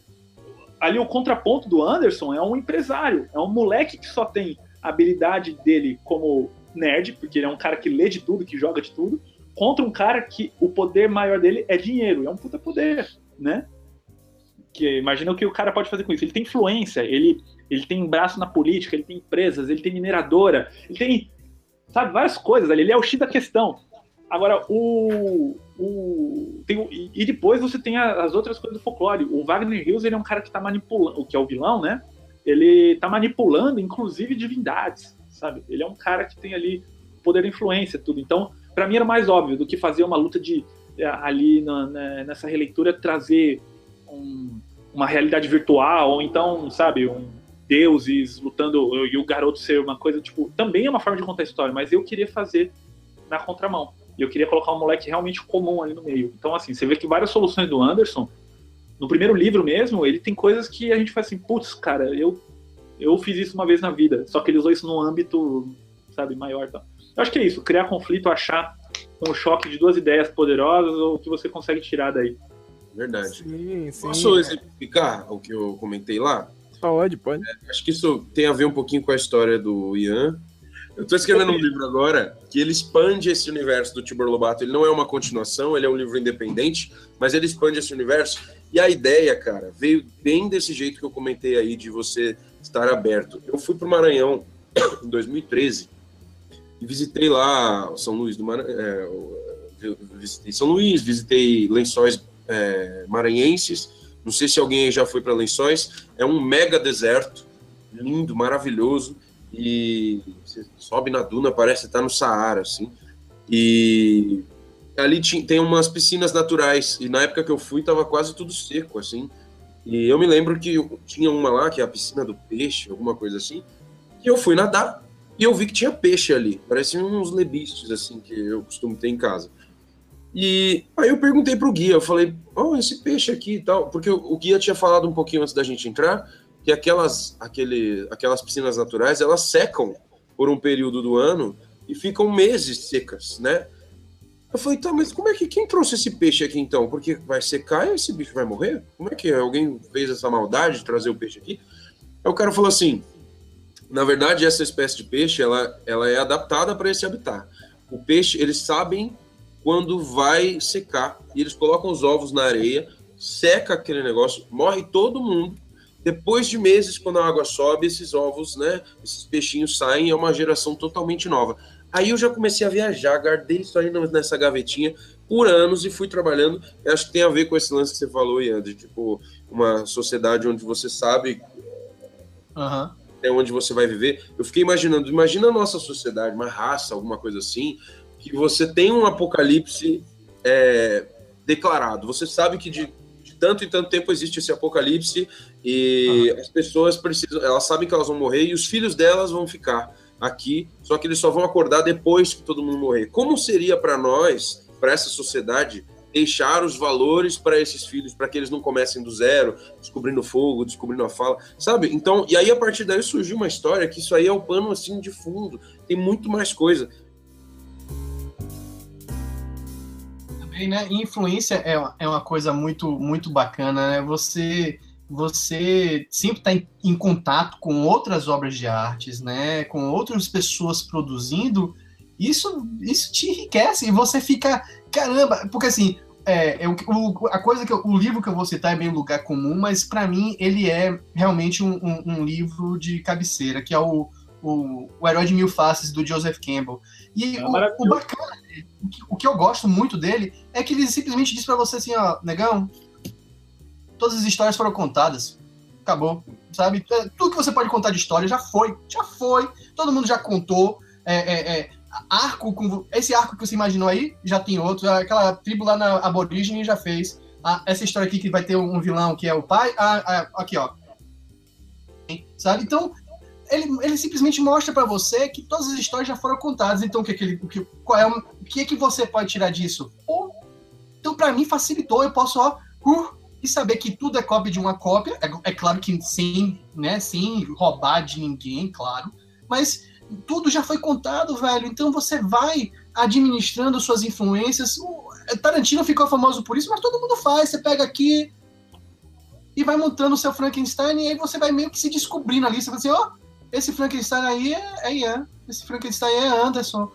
[SPEAKER 4] Ali o contraponto do Anderson é um empresário, é um moleque que só tem a habilidade dele como nerd, porque ele é um cara que lê de tudo, que joga de tudo contra um cara que o poder maior dele é dinheiro, é um puta poder, né? Que imagina o que o cara pode fazer com isso. Ele tem influência, ele, ele tem braço na política, ele tem empresas, ele tem mineradora, ele tem, sabe, várias coisas ali. Ele é o X da questão. Agora, o. o tem, e depois você tem as outras coisas do folclore. O Wagner Hills ele é um cara que tá manipulando, o que é o vilão, né? Ele tá manipulando, inclusive, divindades, sabe? Ele é um cara que tem ali poder de influência, tudo. Então, para mim era mais óbvio do que fazer uma luta de eh, ali na, na, nessa releitura trazer um, uma realidade virtual ou então sabe um, deuses lutando e o garoto ser uma coisa, tipo, também é uma forma de contar a história, mas eu queria fazer na contramão. E eu queria colocar um moleque realmente comum ali no meio. Então, assim, você vê que várias soluções do Anderson, no primeiro livro mesmo, ele tem coisas que a gente faz assim, putz, cara, eu, eu fiz isso uma vez na vida, só que ele usou isso num âmbito, sabe, maior. Tá? Eu acho que é isso, criar conflito, achar um choque de duas ideias poderosas ou o que você consegue tirar daí.
[SPEAKER 2] Verdade.
[SPEAKER 6] Sim, sim.
[SPEAKER 2] Posso exemplificar o que eu comentei lá?
[SPEAKER 6] Pode, pode.
[SPEAKER 2] Acho que isso tem a ver um pouquinho com a história do Ian. Eu estou escrevendo um livro agora que ele expande esse universo do Tibor Lobato. Ele não é uma continuação, ele é um livro independente, mas ele expande esse universo. E a ideia, cara, veio bem desse jeito que eu comentei aí, de você estar aberto. Eu fui para o Maranhão em 2013 visitei lá São Luís do Maranhão. É, visitei São Luís, visitei Lençóis é, Maranhenses. Não sei se alguém já foi para Lençóis. É um mega deserto, lindo, maravilhoso e você sobe na duna, parece estar no Saara, assim. E ali tem umas piscinas naturais, e na época que eu fui tava quase tudo seco, assim. E eu me lembro que tinha uma lá, que é a piscina do peixe, alguma coisa assim, e eu fui nadar, e eu vi que tinha peixe ali, pareciam uns lebistes, assim, que eu costumo ter em casa. E aí eu perguntei pro guia, eu falei, oh, esse peixe aqui e tal, porque o guia tinha falado um pouquinho antes da gente entrar, que aquelas, aquele, aquelas piscinas naturais elas secam por um período do ano e ficam meses secas, né? Eu falei, tá, mas como é que quem trouxe esse peixe aqui então? Porque vai secar e esse bicho vai morrer? Como é que alguém fez essa maldade de trazer o peixe aqui? Aí o cara falou assim: na verdade, essa espécie de peixe ela, ela é adaptada para esse habitat. O peixe, eles sabem quando vai secar e eles colocam os ovos na areia, seca aquele negócio, morre todo mundo depois de meses, quando a água sobe, esses ovos, né, esses peixinhos saem, é uma geração totalmente nova. Aí eu já comecei a viajar, guardei isso aí nessa gavetinha por anos e fui trabalhando. Eu acho que tem a ver com esse lance que você falou, Ian, de tipo, uma sociedade onde você sabe
[SPEAKER 3] uhum.
[SPEAKER 2] Até onde você vai viver. Eu fiquei imaginando, imagina a nossa sociedade, uma raça, alguma coisa assim, que você tem um apocalipse é, declarado. Você sabe que de tanto e tanto tempo existe esse apocalipse e as pessoas precisam, elas sabem que elas vão morrer e os filhos delas vão ficar aqui, só que eles só vão acordar depois que todo mundo morrer. Como seria para nós, para essa sociedade, deixar os valores para esses filhos, para que eles não comecem do zero, descobrindo fogo, descobrindo a fala, sabe? Então, e aí a partir daí surgiu uma história que isso aí é o pano assim de fundo, tem muito mais coisa.
[SPEAKER 3] também, né? Influência é, é uma coisa muito, muito bacana, né? Você, você sempre está em, em, contato com outras obras de artes, né? Com outras pessoas produzindo. Isso, isso te enriquece e você fica, caramba, porque assim, é, eu, o, a coisa que eu, o livro que eu vou citar é bem lugar comum, mas para mim ele é realmente um, um, um, livro de cabeceira, que é o, o, o Herói de Mil Faces do Joseph Campbell. E é o, o, bacana, o que eu gosto muito dele é que ele simplesmente diz para você assim, ó, negão, todas as histórias foram contadas. Acabou, sabe? É, tudo que você pode contar de história já foi, já foi. Todo mundo já contou. É, é, é, arco com esse arco que você imaginou aí já tem outro. Aquela tribo lá na aborígene já fez. Ah, essa história aqui que vai ter um vilão que é o pai. Ah, ah, aqui, ó. Sabe? Então, ele, ele simplesmente mostra para você que todas as histórias já foram contadas. Então, o que, que, o que, qual é, o que, é que você pode tirar disso? Pô, então, para mim, facilitou. Eu posso, ó, uh, e saber que tudo é cópia de uma cópia. É, é, claro que sem, né, sem roubar de ninguém, claro. Mas tudo já foi contado, velho. Então, você vai administrando suas influências. O Tarantino ficou famoso por isso, mas todo mundo faz. Você pega aqui e vai montando o seu Frankenstein e aí você vai meio que se descobrindo ali. Você vai assim, ó, oh, esse Frankenstein aí é, é Ian, esse Frankenstein é Anderson,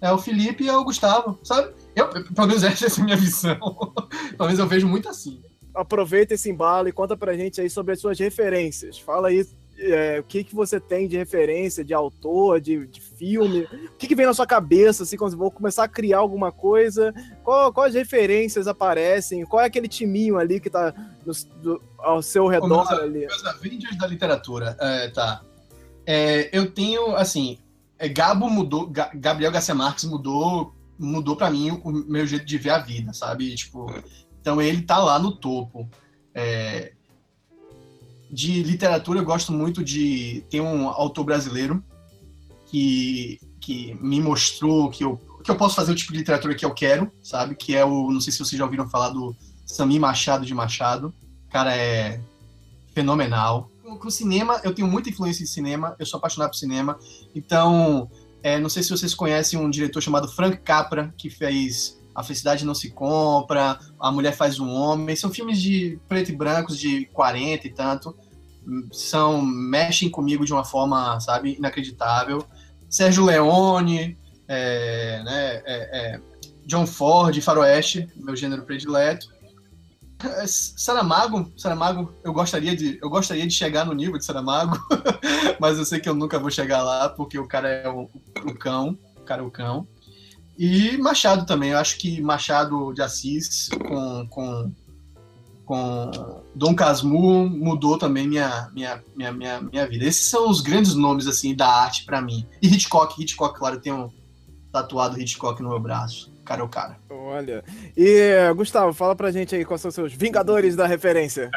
[SPEAKER 3] é o Felipe e é o Gustavo, sabe? Eu, pelo menos essa é a minha visão. menos eu vejo muito assim.
[SPEAKER 6] Aproveita esse embalo e conta pra gente aí sobre as suas referências. Fala aí é, o que, que você tem de referência, de autor, de, de filme, o que, que vem na sua cabeça, assim, quando você vou começar a criar alguma coisa, qual, quais referências aparecem, qual é aquele timinho ali que tá do, ao seu redor Como ali?
[SPEAKER 3] Os Avengers da literatura, é, tá. É, eu tenho, assim, é, Gabo mudou, Gabriel Garcia Marques mudou, mudou para mim o meu jeito de ver a vida, sabe? Tipo, então ele tá lá no topo. É, de literatura, eu gosto muito de. Tem um autor brasileiro que, que me mostrou que eu, que eu posso fazer o tipo de literatura que eu quero, sabe? Que é o. Não sei se vocês já ouviram falar do Sami Machado de Machado. O cara é fenomenal. Com o cinema, eu tenho muita influência em cinema, eu sou apaixonado por cinema. Então, é, não sei se vocês conhecem um diretor chamado Frank Capra, que fez A Felicidade Não Se Compra, A Mulher Faz um Homem. São filmes de preto e brancos de 40 e tanto. São, mexem comigo de uma forma, sabe, inacreditável. Sérgio Leone, é, né, é, é, John Ford, Faroeste, meu gênero predileto. É, Saramago, Saramago, eu gostaria de, eu gostaria de chegar no nível de Saramago, mas eu sei que eu nunca vou chegar lá porque o cara é o, o cão, o cara é o cão. E Machado também, eu acho que Machado de Assis com, com, com Dom Casmurro mudou também minha, minha, minha, minha, minha vida. Esses são os grandes nomes assim da arte para mim. E Hitchcock, Hitchcock, claro, tem um tatuado Hitchcock no meu braço cara é o cara.
[SPEAKER 6] Olha. E, Gustavo, fala pra gente aí quais são os seus Vingadores da referência.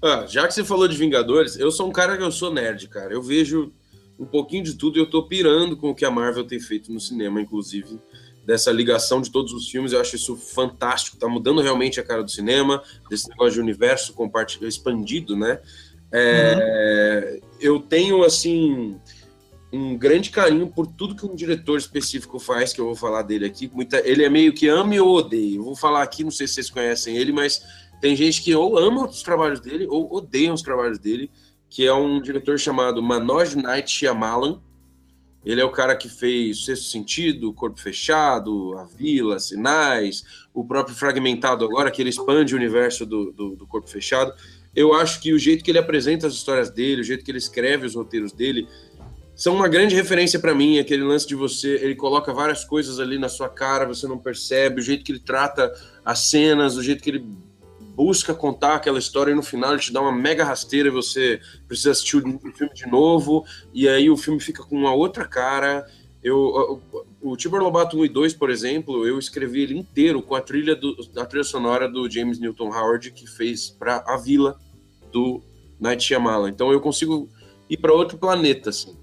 [SPEAKER 2] Ah, já que você falou de Vingadores, eu sou um cara que eu sou nerd, cara. Eu vejo um pouquinho de tudo e eu tô pirando com o que a Marvel tem feito no cinema, inclusive. Dessa ligação de todos os filmes, eu acho isso fantástico. Tá mudando realmente a cara do cinema, desse negócio de universo compartilhado, expandido, né? É, uhum. Eu tenho, assim, um grande carinho por tudo que um diretor específico faz, que eu vou falar dele aqui. Muita, ele é meio que ame ou odeia. Eu vou falar aqui, não sei se vocês conhecem ele, mas tem gente que ou ama os trabalhos dele ou odeia os trabalhos dele, que é um diretor chamado Manoj Night Shyamalan. Ele é o cara que fez Sexto Sentido, Corpo Fechado, A Vila, Sinais, o próprio Fragmentado agora, que ele expande o universo do, do, do Corpo Fechado. Eu acho que o jeito que ele apresenta as histórias dele, o jeito que ele escreve os roteiros dele, são uma grande referência para mim, aquele lance de você, ele coloca várias coisas ali na sua cara, você não percebe, o jeito que ele trata as cenas, o jeito que ele busca contar aquela história e no final ele te dá uma mega rasteira você precisa assistir o filme de novo, e aí o filme fica com uma outra cara. Eu, o, o Tibor Lobato 1 e 2, por exemplo, eu escrevi ele inteiro com a trilha, do, a trilha sonora do James Newton Howard, que fez para A Vila, do Night Shyamalan. Então eu consigo ir para outro planeta, assim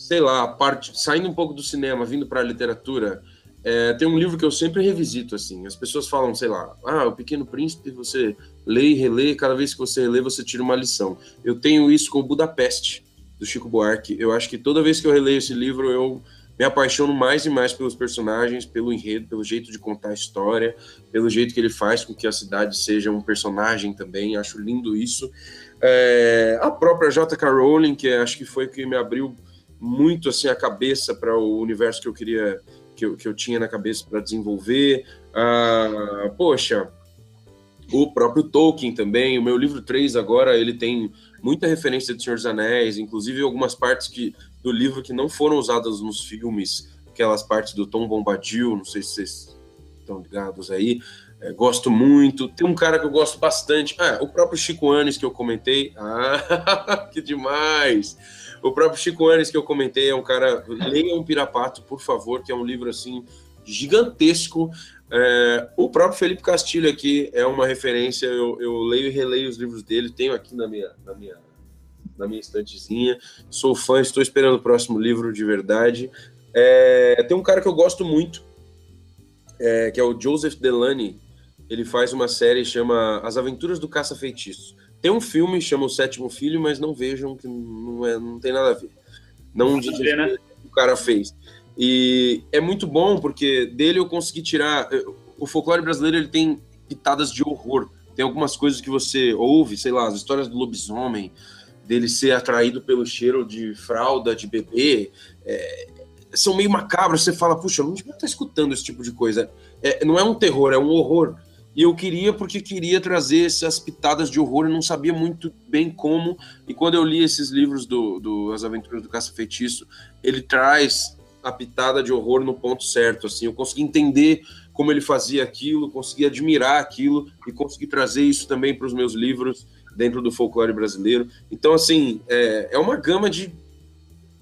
[SPEAKER 2] sei lá, parte, saindo um pouco do cinema, vindo para a literatura, é, tem um livro que eu sempre revisito, assim, as pessoas falam, sei lá, ah, O Pequeno Príncipe, você lê e relê, cada vez que você relê, você tira uma lição. Eu tenho isso com Budapeste, do Chico Buarque. Eu acho que toda vez que eu releio esse livro, eu me apaixono mais e mais pelos personagens, pelo enredo, pelo jeito de contar a história, pelo jeito que ele faz com que a cidade seja um personagem também. Acho lindo isso. É, a própria J.K. Rowling, que acho que foi que me abriu muito assim a cabeça para o universo que eu queria, que eu, que eu tinha na cabeça para desenvolver. Ah, poxa, o próprio Tolkien também, o meu livro 3 agora, ele tem muita referência de Senhor dos Anéis, inclusive algumas partes que, do livro que não foram usadas nos filmes, aquelas partes do Tom Bombadil, não sei se vocês estão ligados aí, é, gosto muito. Tem um cara que eu gosto bastante. Ah, o próprio Chico Anes que eu comentei. Ah, que demais! O próprio Chico Anes que eu comentei é um cara. Leia um Pirapato, por favor, que é um livro assim gigantesco. É, o próprio Felipe Castilho aqui é uma referência. Eu, eu, leio e releio os livros dele. Tenho aqui na minha, na minha, na minha estantezinha. Sou fã, estou esperando o próximo livro de verdade. É, tem um cara que eu gosto muito, é, que é o Joseph Delaney ele faz uma série chama As Aventuras do Caça-Feitiço. Tem um filme chama O Sétimo Filho, mas não vejam que não, é, não tem nada a ver. Não diz o que o cara fez. E é muito bom porque dele eu consegui tirar. O folclore brasileiro ele tem pitadas de horror. Tem algumas coisas que você ouve, sei lá, as histórias do lobisomem, dele ser atraído pelo cheiro de fralda de bebê. É, são meio macabros. Você fala, puxa, onde eu tá escutando esse tipo de coisa? É, não é um terror, é um horror. E eu queria porque queria trazer essas pitadas de horror, eu não sabia muito bem como. E quando eu li esses livros do, do As Aventuras do Caça-Feitiço, ele traz a pitada de horror no ponto certo. Assim, eu consegui entender como ele fazia aquilo, consegui admirar aquilo e consegui trazer isso também para os meus livros dentro do folclore brasileiro. Então, assim, é, é uma gama de.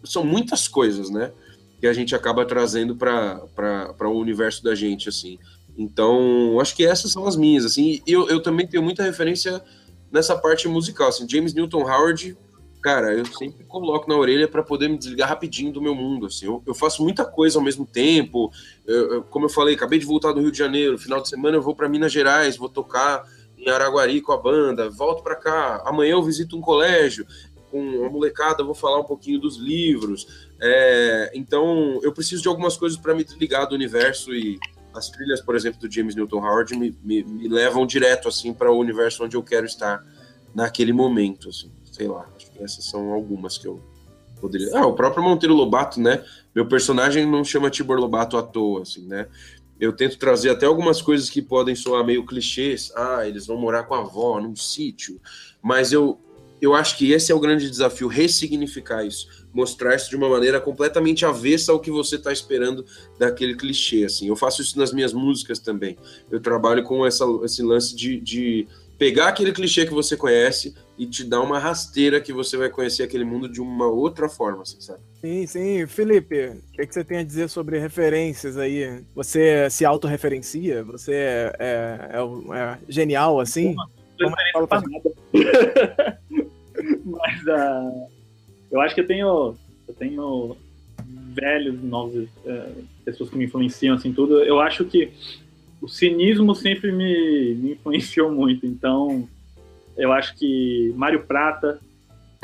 [SPEAKER 2] São muitas coisas, né? Que a gente acaba trazendo para o universo da gente, assim. Então, acho que essas são as minhas, assim. Eu, eu também tenho muita referência nessa parte musical, assim. James Newton Howard, cara, eu sempre coloco na orelha para poder me desligar rapidinho do meu mundo, assim. Eu, eu faço muita coisa ao mesmo tempo. Eu, eu, como eu falei, acabei de voltar do Rio de Janeiro. Final de semana eu vou para Minas Gerais, vou tocar em Araguari com a banda. Volto para cá. Amanhã eu visito um colégio com a molecada, vou falar um pouquinho dos livros. É, então, eu preciso de algumas coisas para me desligar do universo e as trilhas, por exemplo, do James Newton Howard me, me, me levam direto assim para o universo onde eu quero estar naquele momento, assim. Sei lá, acho que essas são algumas que eu poderia. Ah, o próprio Monteiro Lobato, né? Meu personagem não chama Tibor Lobato à toa, assim, né? Eu tento trazer até algumas coisas que podem soar meio clichês. Ah, eles vão morar com a avó num sítio. Mas eu, eu acho que esse é o grande desafio, ressignificar isso mostrar isso de uma maneira completamente avessa ao que você está esperando daquele clichê. Assim, eu faço isso nas minhas músicas também. Eu trabalho com essa, esse lance de, de pegar aquele clichê que você conhece e te dar uma rasteira que você vai conhecer aquele mundo de uma outra forma, assim, sabe?
[SPEAKER 6] Sim, sim. Felipe, o que, que você tem a dizer sobre referências aí? Você se autorreferencia? Você é, é, é, é genial assim?
[SPEAKER 4] Não, não fala Mas uh, eu acho que eu tenho, eu tenho velhos, novos, é, pessoas que me influenciam, assim, tudo. Eu acho que o cinismo sempre me, me influenciou muito. Então, eu acho que Mário Prata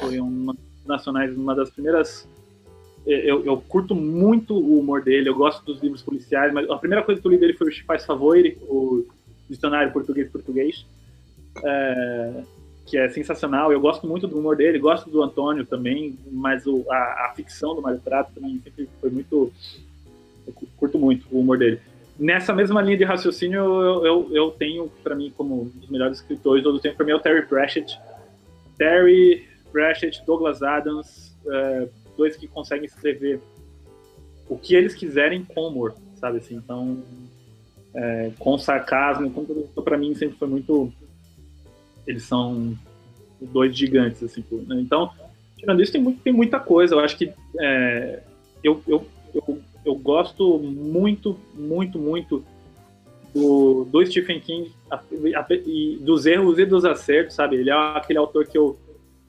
[SPEAKER 4] foi uma nacionais, uma das primeiras. Eu, eu, curto muito o humor dele, eu gosto dos livros policiais, mas a primeira coisa que eu li dele foi o Faz Favor, o dicionário português-português. É, que é sensacional. Eu gosto muito do humor dele, gosto do Antônio também, mas o, a, a ficção do Mário Prato também sempre foi muito. Eu curto muito o humor dele. Nessa mesma linha de raciocínio, eu, eu, eu tenho, para mim, como um dos melhores escritores do tempo, para mim é o Terry Pratchett. Terry Pratchett, Douglas Adams, é, dois que conseguem escrever o que eles quiserem com humor, sabe assim? Então, é, com sarcasmo, tudo, para mim sempre foi muito eles são dois gigantes, assim. Né? Então, tirando isso, tem, muito, tem muita coisa. Eu acho que é, eu, eu, eu, eu, gosto muito, muito, muito do, do Stephen King a, a, e dos erros e dos acertos, sabe? Ele é aquele autor que eu,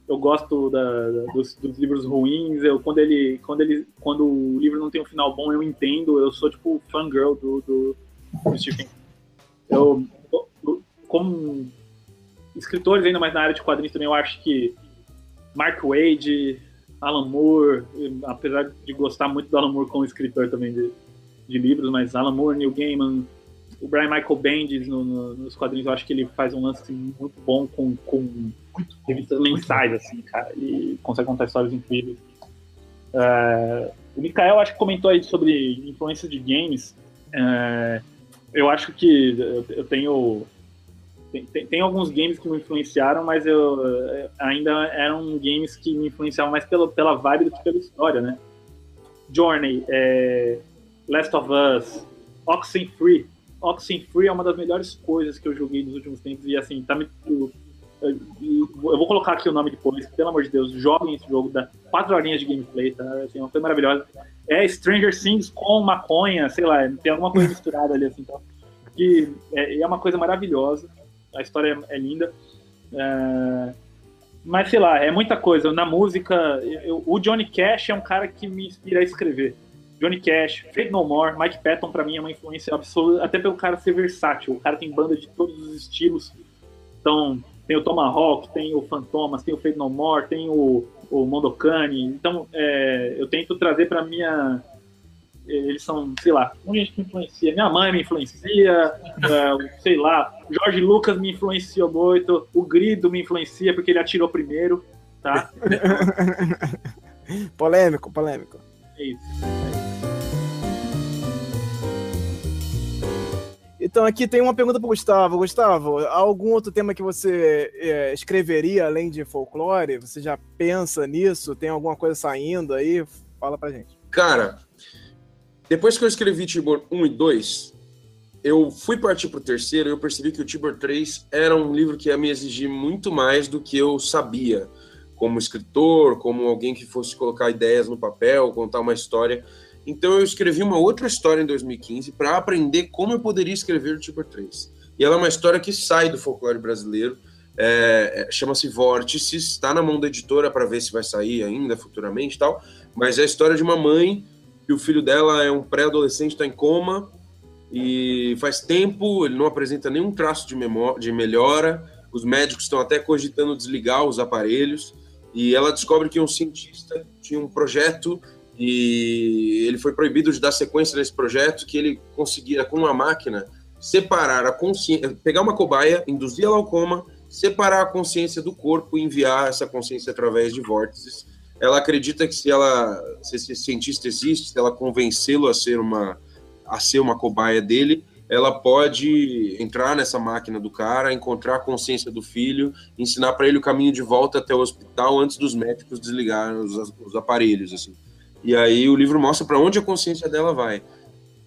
[SPEAKER 4] eu gosto da, da, dos, dos, livros ruins. Eu, quando, ele, quando, ele, quando o livro não tem um final bom, eu entendo. Eu sou, tipo, fangirl do, do, do Stephen King. Eu, como escritores ainda mais na área de quadrinhos também, eu acho que Mark Wade, Alan Moore, apesar de gostar muito do Alan Moore como escritor também de, de livros, mas Alan Moore, Neil Gaiman, o Brian Michael Bendis no, no, nos quadrinhos, eu acho que ele faz um lance muito bom com, com revistas mensais, assim, cara. Ele consegue contar histórias incríveis. Uh, o Mikael, acho que comentou aí sobre influência de games. Uh, eu acho que eu tenho tem, tem, alguns games que me influenciaram, mas eu eh, ainda eram games que me influenciavam mais pela, pela vibe do que pela história, né? Journey, é, Last of Us, Oxenfree. Oxenfree é uma das melhores coisas que eu joguei nos últimos tempos e assim, tá me, eu, eu, vou colocar aqui o nome depois, pelo amor de Deus, joguem esse jogo, dá quatro horinhas de gameplay, tá? Assim, é uma coisa maravilhosa. É Stranger Things com maconha, sei lá, tem alguma coisa misturada ali, assim, então, que é, é uma coisa maravilhosa a história é, linda. É, mas sei lá, é muita coisa. Na música, eu, o Johnny Cash é um cara que me inspira a escrever. Johnny Cash, Fade No More, Mike Patton para mim é uma influência absoluta, até pelo cara ser versátil. O cara tem banda de todos os estilos. Então, tem o Tomahawk, tem o Fantomas, tem o Fade No More, tem o, o Mondokane. Então, é, eu tento trazer para minha eles são, sei lá, um gente que me influencia. Minha mãe me influencia, uh, sei lá, Jorge Lucas me influenciou muito, o Grido me influencia porque ele atirou primeiro, tá?
[SPEAKER 6] polêmico, polêmico.
[SPEAKER 4] É isso.
[SPEAKER 6] Então aqui tem uma pergunta para Gustavo. Gustavo, algum outro tema que você é, escreveria além de folclore? Você já pensa nisso? Tem alguma coisa saindo aí? Fala pra gente.
[SPEAKER 2] Cara, depois que eu escrevi Tibor 1 e 2, eu fui partir para o terceiro e eu percebi que o Tibor 3 era um livro que ia me exigir muito mais do que eu sabia, como escritor, como alguém que fosse colocar ideias no papel, contar uma história. Então eu escrevi uma outra história em 2015 para aprender como eu poderia escrever o Tibor 3. E ela é uma história que sai do folclore brasileiro, é, é, chama-se Vórtices, está na mão da editora para ver se vai sair ainda futuramente e tal, mas é a história de uma mãe que o filho dela é um pré-adolescente, está em coma. E faz tempo, ele não apresenta nenhum traço de, de melhora, os médicos estão até cogitando desligar os aparelhos. E ela descobre que um cientista tinha um projeto e ele foi proibido de dar sequência nesse projeto que ele conseguia com uma máquina separar a consciência, pegar uma cobaia, induzir ela ao coma, separar a consciência do corpo e enviar essa consciência através de vórtices. Ela acredita que se ela, se esse cientista existe, se ela convencê-lo a ser uma a ser uma cobaia dele, ela pode entrar nessa máquina do cara, encontrar a consciência do filho, ensinar para ele o caminho de volta até o hospital antes dos médicos desligarem os, os aparelhos, assim. E aí o livro mostra para onde a consciência dela vai.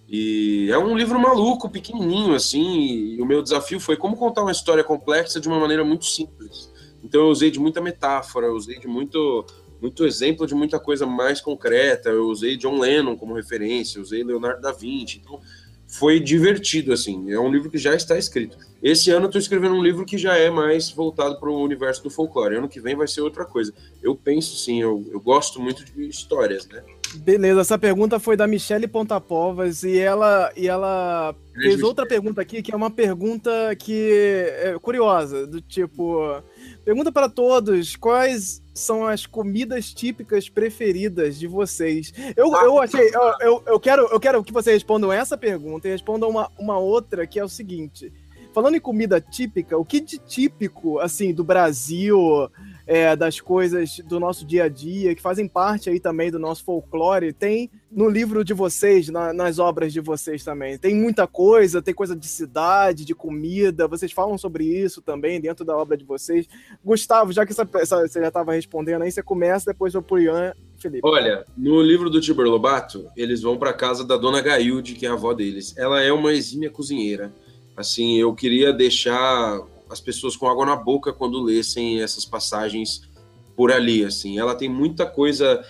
[SPEAKER 2] E é um livro maluco, pequenininho, assim, e o meu desafio foi como contar uma história complexa de uma maneira muito simples. Então eu usei de muita metáfora, usei de muito, muito exemplo de muita coisa mais concreta, eu usei John Lennon como referência, usei Leonardo da Vinci. Então foi divertido, assim. É um livro que já está escrito. Esse ano eu estou escrevendo um livro que já é mais voltado para o universo do folclore. Ano que vem vai ser outra coisa. Eu penso, sim, eu, eu gosto muito de histórias, né?
[SPEAKER 1] Beleza, essa pergunta foi da Michele Pontapovas e ela, e ela fez outra pergunta aqui, que é uma pergunta que é curiosa, do tipo, pergunta para todos, quais são as comidas típicas preferidas de vocês? Eu, eu achei, eu, eu, eu, quero, eu quero que vocês respondam essa pergunta e respondam uma, uma outra, que é o seguinte, falando em comida típica, o que de típico, assim, do Brasil é, das coisas do nosso dia a dia, que fazem parte aí também do nosso folclore, tem no livro de vocês, na, nas obras de vocês também. Tem muita coisa, tem coisa de cidade, de comida, vocês falam sobre isso também dentro da obra de vocês. Gustavo, já que essa, essa, você já estava respondendo aí, você começa, depois eu pro Ian Felipe.
[SPEAKER 2] Olha, no livro do Tibor Lobato, eles vão para casa da dona Gailde, que é a avó deles. Ela é uma exímia cozinheira. Assim, eu queria deixar as pessoas com água na boca quando lessem essas passagens por ali, assim. Ela tem muita coisa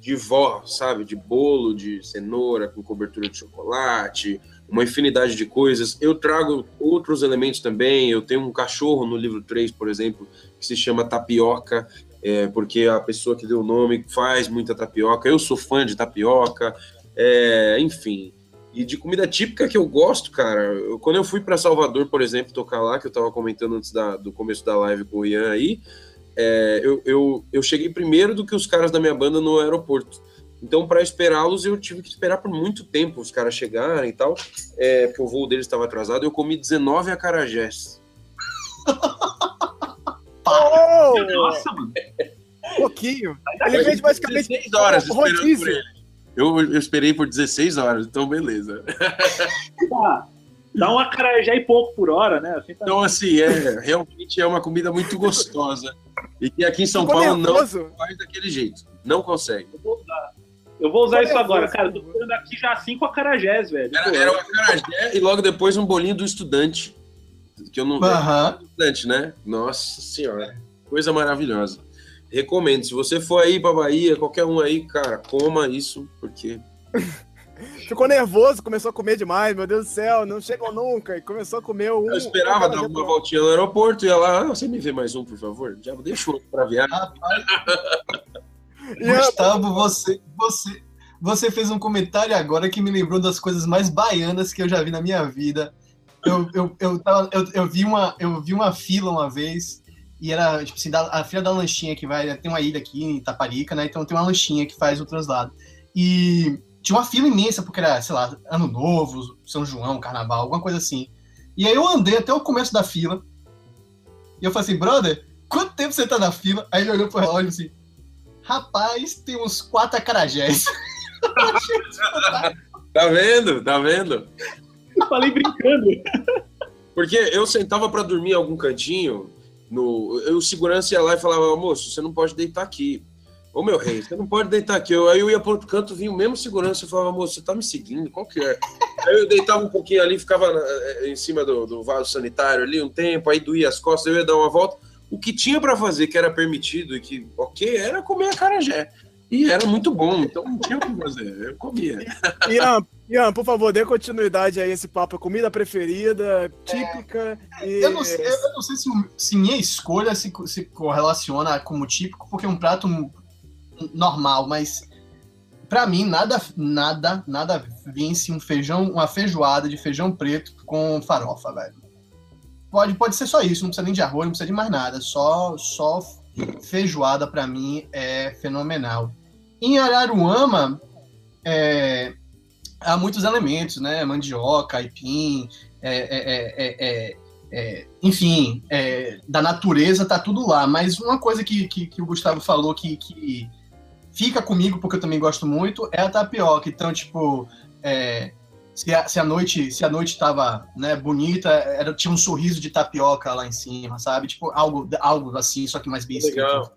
[SPEAKER 2] de vó, sabe? De bolo, de cenoura com cobertura de chocolate, uma infinidade de coisas. Eu trago outros elementos também. Eu tenho um cachorro no livro 3, por exemplo, que se chama Tapioca, é, porque a pessoa que deu o nome faz muita tapioca. Eu sou fã de tapioca, é, enfim. E de comida típica que eu gosto, cara, eu, quando eu fui para Salvador, por exemplo, tocar lá, que eu tava comentando antes da, do começo da live com o Ian aí, é, eu, eu, eu cheguei primeiro do que os caras da minha banda no aeroporto. Então, para esperá-los, eu tive que esperar por muito tempo os caras chegarem e tal, é, porque o voo deles estava atrasado. Eu comi 19 acarajés.
[SPEAKER 1] oh! Nossa, mano. Pouquinho. Ele fez basicamente
[SPEAKER 2] 16 horas esperando por ele. Eu, eu esperei por 16 horas, então beleza.
[SPEAKER 4] Tá. Dá um acarajé e pouco por hora, né?
[SPEAKER 2] Assim tá então, assim, é, realmente é uma comida muito gostosa. E que aqui em São Ficou Paulo nervoso? não faz daquele jeito. Não consegue.
[SPEAKER 4] Eu vou usar, eu vou usar isso agora, cara. Eu tô ficando aqui já cinco acarajés, velho.
[SPEAKER 2] Era, era um acarajé e logo depois um bolinho do estudante. Que eu não.
[SPEAKER 3] Uhum.
[SPEAKER 2] Estudante, né? Nossa senhora. Coisa maravilhosa recomendo. Se você for aí pra Bahia, qualquer um aí, cara, coma isso, porque.
[SPEAKER 1] Ficou nervoso, começou a comer demais, meu Deus do céu, não chegou nunca. E começou a comer um.
[SPEAKER 2] Eu esperava dar uma voltinha no aeroporto e ia lá, ah, você me vê mais um, por favor? Já deixa outro pra viagem.
[SPEAKER 3] Gustavo, você, você, você fez um comentário agora que me lembrou das coisas mais baianas que eu já vi na minha vida. Eu, eu, eu, tava, eu, eu, vi, uma, eu vi uma fila uma vez e era, tipo assim, da, a filha da lanchinha que vai. Tem uma ilha aqui em Itaparica, né? Então tem uma lanchinha que faz o translado. E tinha uma fila imensa, porque era, sei lá, Ano Novo, São João, Carnaval, alguma coisa assim. E aí eu andei até o começo da fila. E eu falei assim, brother, quanto tempo você tá na fila? Aí ele olhou pro relógio assim, rapaz, tem uns quatro acarajés.
[SPEAKER 2] tá vendo? Tá vendo?
[SPEAKER 4] Eu falei brincando.
[SPEAKER 2] Porque eu sentava para dormir em algum cantinho, no, eu, o segurança ia lá e falava, moço, você não pode deitar aqui. Ô meu rei, você não pode deitar aqui. Eu, aí eu ia para outro canto, vinha o mesmo segurança e falava, moço, você tá me seguindo? Qual que é? Aí eu deitava um pouquinho ali, ficava eh, em cima do, do vaso sanitário ali um tempo, aí doía as costas, eu ia dar uma volta. O que tinha para fazer, que era permitido e que, ok, era comer a carajé. E era muito bom, então não tinha o que fazer, eu comia.
[SPEAKER 1] Ian, por favor, dê continuidade a esse papo. Comida preferida, típica. É, e...
[SPEAKER 3] eu, não sei, eu não sei se, se minha escolha se, se correlaciona como típico, porque é um prato normal, mas para mim nada nada nada vence um feijão, uma feijoada de feijão preto com farofa, velho. Pode, pode ser só isso, não precisa nem de arroz, não precisa de mais nada, só só feijoada para mim é fenomenal. Em Araruama é, há muitos elementos, né? Mandioca, aipim, é, é, é, enfim, da natureza tá tudo lá. Mas uma coisa que, que, que o Gustavo falou que, que fica comigo, porque eu também gosto muito, é a tapioca. Então, tipo, é, se, a, se a noite se a noite tava né, bonita, era, tinha um sorriso de tapioca lá em cima, sabe? Tipo, algo, algo assim, só que mais bem
[SPEAKER 2] Legal.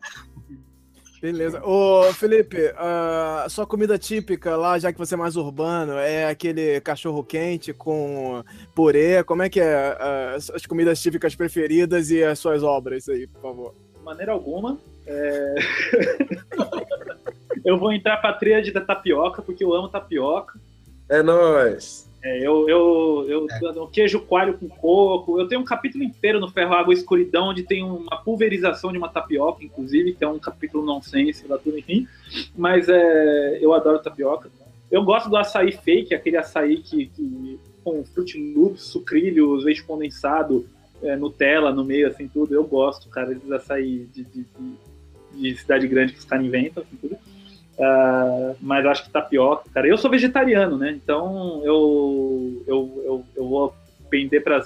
[SPEAKER 1] Beleza. Ô, Felipe, a sua comida típica lá, já que você é mais urbano, é aquele cachorro quente com purê. Como é que é as comidas típicas preferidas e as suas obras aí, por favor?
[SPEAKER 4] De maneira alguma. É... eu vou entrar pra tríade da tapioca, porque eu amo tapioca.
[SPEAKER 2] É nóis.
[SPEAKER 4] É, eu, eu, eu, é. queijo coalho com coco. Eu tenho um capítulo inteiro no Ferro Água Escuridão, onde tem uma pulverização de uma tapioca, inclusive, que é um capítulo nonsense lá tudo, enfim. Mas é, eu adoro tapioca. Eu gosto do açaí fake, aquele açaí que, que com Fruit Loops, sucrilhos, leite condensado, é, Nutella no meio, assim, tudo. Eu gosto, cara, desses açaí de, de, de, de cidade grande que os caras inventam, assim, tudo. Uh, mas acho que tapioca, cara. Eu sou vegetariano, né? Então eu, eu, eu, eu vou pender para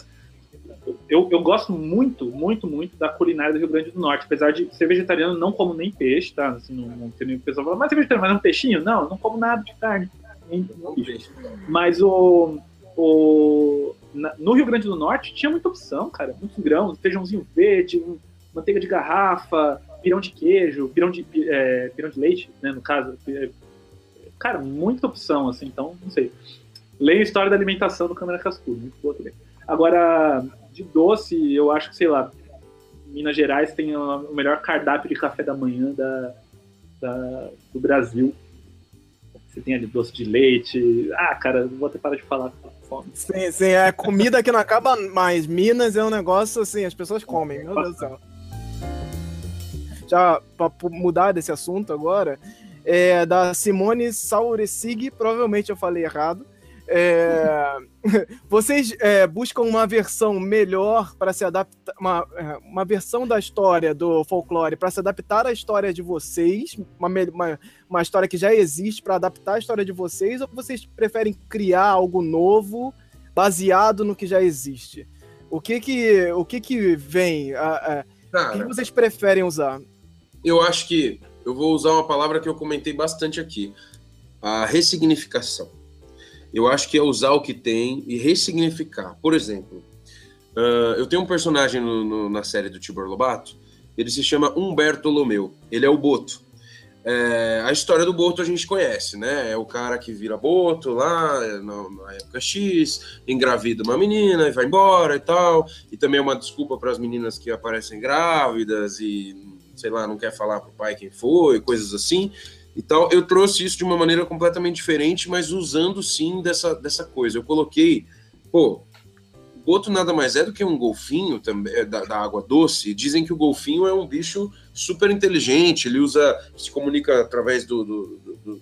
[SPEAKER 4] eu, eu gosto muito, muito, muito da culinária do Rio Grande do Norte. Apesar de ser vegetariano, não como nem peixe, tá? Assim, não, não tem nenhum pessoal fala, mas você é vegetariano, mas é um peixinho? Não, não como nada de carne. Nem, mas o, o, na, no Rio Grande do Norte tinha muita opção, cara. Muitos grãos, feijãozinho verde, manteiga de garrafa, pirão de queijo, pirão de, é, pirão de leite, né, no caso. É, cara, muita opção, assim, então, não sei. Leia a história da alimentação do Câmara Cascudo, muito boa também. Agora, de doce, eu acho que, sei lá, Minas Gerais tem o melhor cardápio de café da manhã da, da do Brasil. Você tem ali doce de leite. Ah, cara, vou até parar de falar com fome.
[SPEAKER 1] Sim, sim, é comida que não acaba mais. Minas é um negócio assim, as pessoas comem, meu Deus do céu já para mudar desse assunto agora, é da Simone Sauresig, provavelmente eu falei errado. É, vocês é, buscam uma versão melhor para se adaptar, uma, é, uma versão da história do folclore para se adaptar à história de vocês, uma, uma, uma história que já existe para adaptar a história de vocês, ou vocês preferem criar algo novo baseado no que já existe? O que que, o que, que vem? A, a, o que vocês preferem usar?
[SPEAKER 2] Eu acho que eu vou usar uma palavra que eu comentei bastante aqui: a ressignificação. Eu acho que é usar o que tem e ressignificar. Por exemplo, uh, eu tenho um personagem no, no, na série do Tibor Lobato, ele se chama Humberto Lomeu. Ele é o Boto. É, a história do Boto a gente conhece, né? É o cara que vira Boto lá na, na, época X, engravida uma menina e vai embora e tal. E também é uma desculpa para as meninas que aparecem grávidas e sei lá, não quer falar pro pai quem foi, coisas assim. Então, eu trouxe isso de uma maneira completamente diferente, mas usando sim dessa, dessa coisa. Eu coloquei, pô, o boto nada mais é do que um golfinho também é, da, da, água doce. Dizem que o golfinho é um bicho super inteligente, ele usa, se comunica através do, do, do, do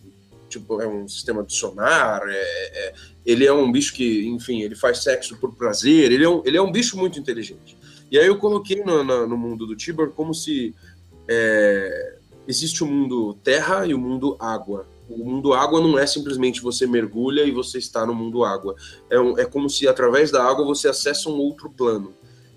[SPEAKER 2] tipo, é um sistema de sonar, é, é, ele é um bicho que, enfim, ele faz sexo por prazer, ele é um, ele é um bicho muito inteligente. E aí eu coloquei no, no, no mundo do Tibor como se é, existe o mundo terra e o mundo água. O mundo água não é simplesmente você mergulha e você está no mundo água. É, um, é como se através da água você acessa um outro plano.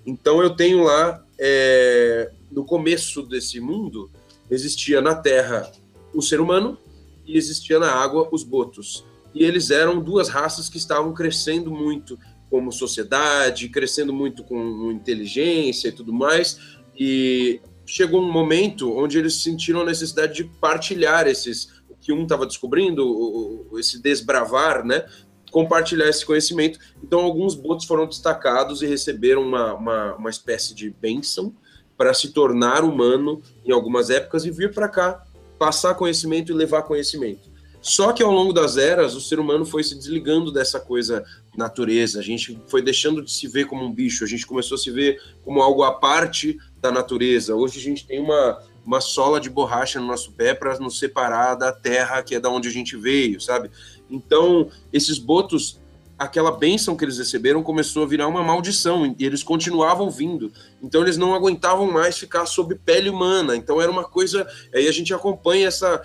[SPEAKER 2] Então eu tenho lá, é, no começo desse mundo, existia na terra o ser humano e existia na água os botos. E eles eram duas raças que estavam crescendo muito como sociedade, crescendo muito com inteligência e tudo mais. E chegou um momento onde eles sentiram a necessidade de partilhar esses o que um estava descobrindo, esse desbravar, né? Compartilhar esse conhecimento. Então, alguns botos foram destacados e receberam uma, uma, uma espécie de bênção para se tornar humano em algumas épocas e vir para cá passar conhecimento e levar conhecimento. Só que ao longo das eras, o ser humano foi se desligando dessa coisa natureza, a gente foi deixando de se ver como um bicho, a gente começou a se ver como algo à parte da natureza. Hoje a gente tem uma, uma sola de borracha no nosso pé para nos separar da terra que é da onde a gente veio, sabe? Então, esses botos aquela bênção que eles receberam começou a virar uma maldição e eles continuavam vindo. Então eles não aguentavam mais ficar sob pele humana. Então era uma coisa. Aí a gente acompanha essa.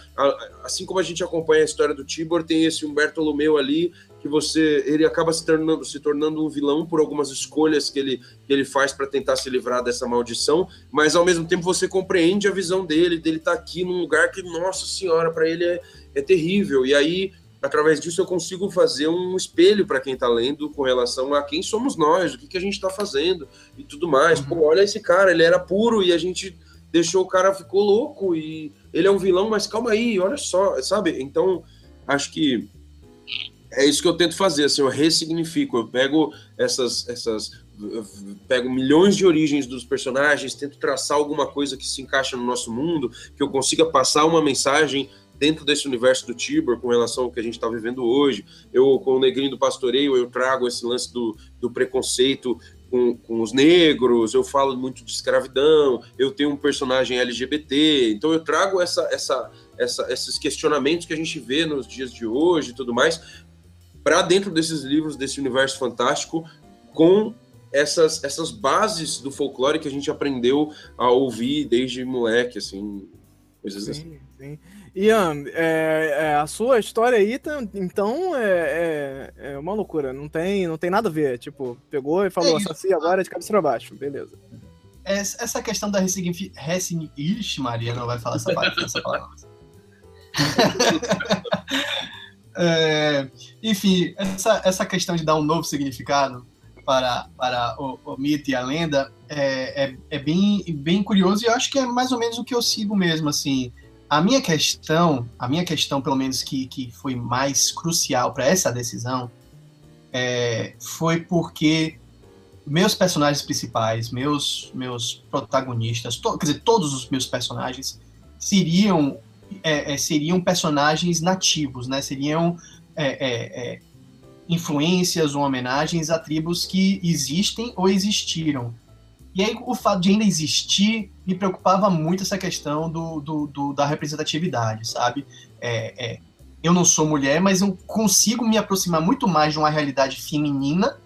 [SPEAKER 2] Assim como a gente acompanha a história do Tibor, tem esse Humberto Lomeu ali que você ele acaba se tornando, se tornando um vilão por algumas escolhas que ele, que ele faz para tentar se livrar dessa maldição, mas ao mesmo tempo você compreende a visão dele, dele estar tá aqui num lugar que, nossa senhora, para ele é, é terrível. E aí através disso eu consigo fazer um espelho para quem está lendo com relação a quem somos nós, o que, que a gente está fazendo e tudo mais. Uhum. Pô, olha esse cara, ele era puro e a gente deixou o cara ficou louco e ele é um vilão, mas calma aí, olha só, sabe? Então, acho que é isso que eu tento fazer, assim, eu ressignifico, eu pego essas essas pego milhões de origens dos personagens, tento traçar alguma coisa que se encaixa no nosso mundo, que eu consiga passar uma mensagem dentro desse universo do Tibor com relação ao que a gente está vivendo hoje. Eu, com o Negrinho do Pastoreio, eu trago esse lance do, do preconceito com, com, os negros, eu falo muito de escravidão, eu tenho um personagem LGBT, então eu trago essa, essa, essa, esses questionamentos que a gente vê nos dias de hoje e tudo mais para dentro desses livros, desse universo fantástico, com essas, essas bases do folclore que a gente aprendeu a ouvir desde moleque, assim, coisas sim, assim.
[SPEAKER 6] Sim. Ian, é, é, a sua história aí, tá, então, é, é, é, uma loucura. Não tem, não tem nada a ver. Tipo, pegou e falou, é agora é de cabeça pra baixo. Beleza.
[SPEAKER 3] Essa questão da ressignificação... Ixi, Maria, não vai falar essa, parte, essa palavra. é, enfim, essa, essa questão de dar um novo significado para, para o, o mito e a lenda é, é, é, bem, bem curioso e eu acho que é mais ou menos o que eu sigo mesmo, assim. A minha questão, a minha questão, pelo menos que, que foi mais crucial para essa decisão, é, foi porque meus personagens principais, meus meus protagonistas, to, quer dizer, todos os meus personagens seriam é, é, seriam personagens nativos, né? Seriam é, é, é, influências ou homenagens a tribos que existem ou existiram. E aí o fato de ainda existir me preocupava muito essa questão do, do, do da representatividade, sabe? É, eu não sou mulher, mas eu consigo me aproximar muito mais de uma realidade feminina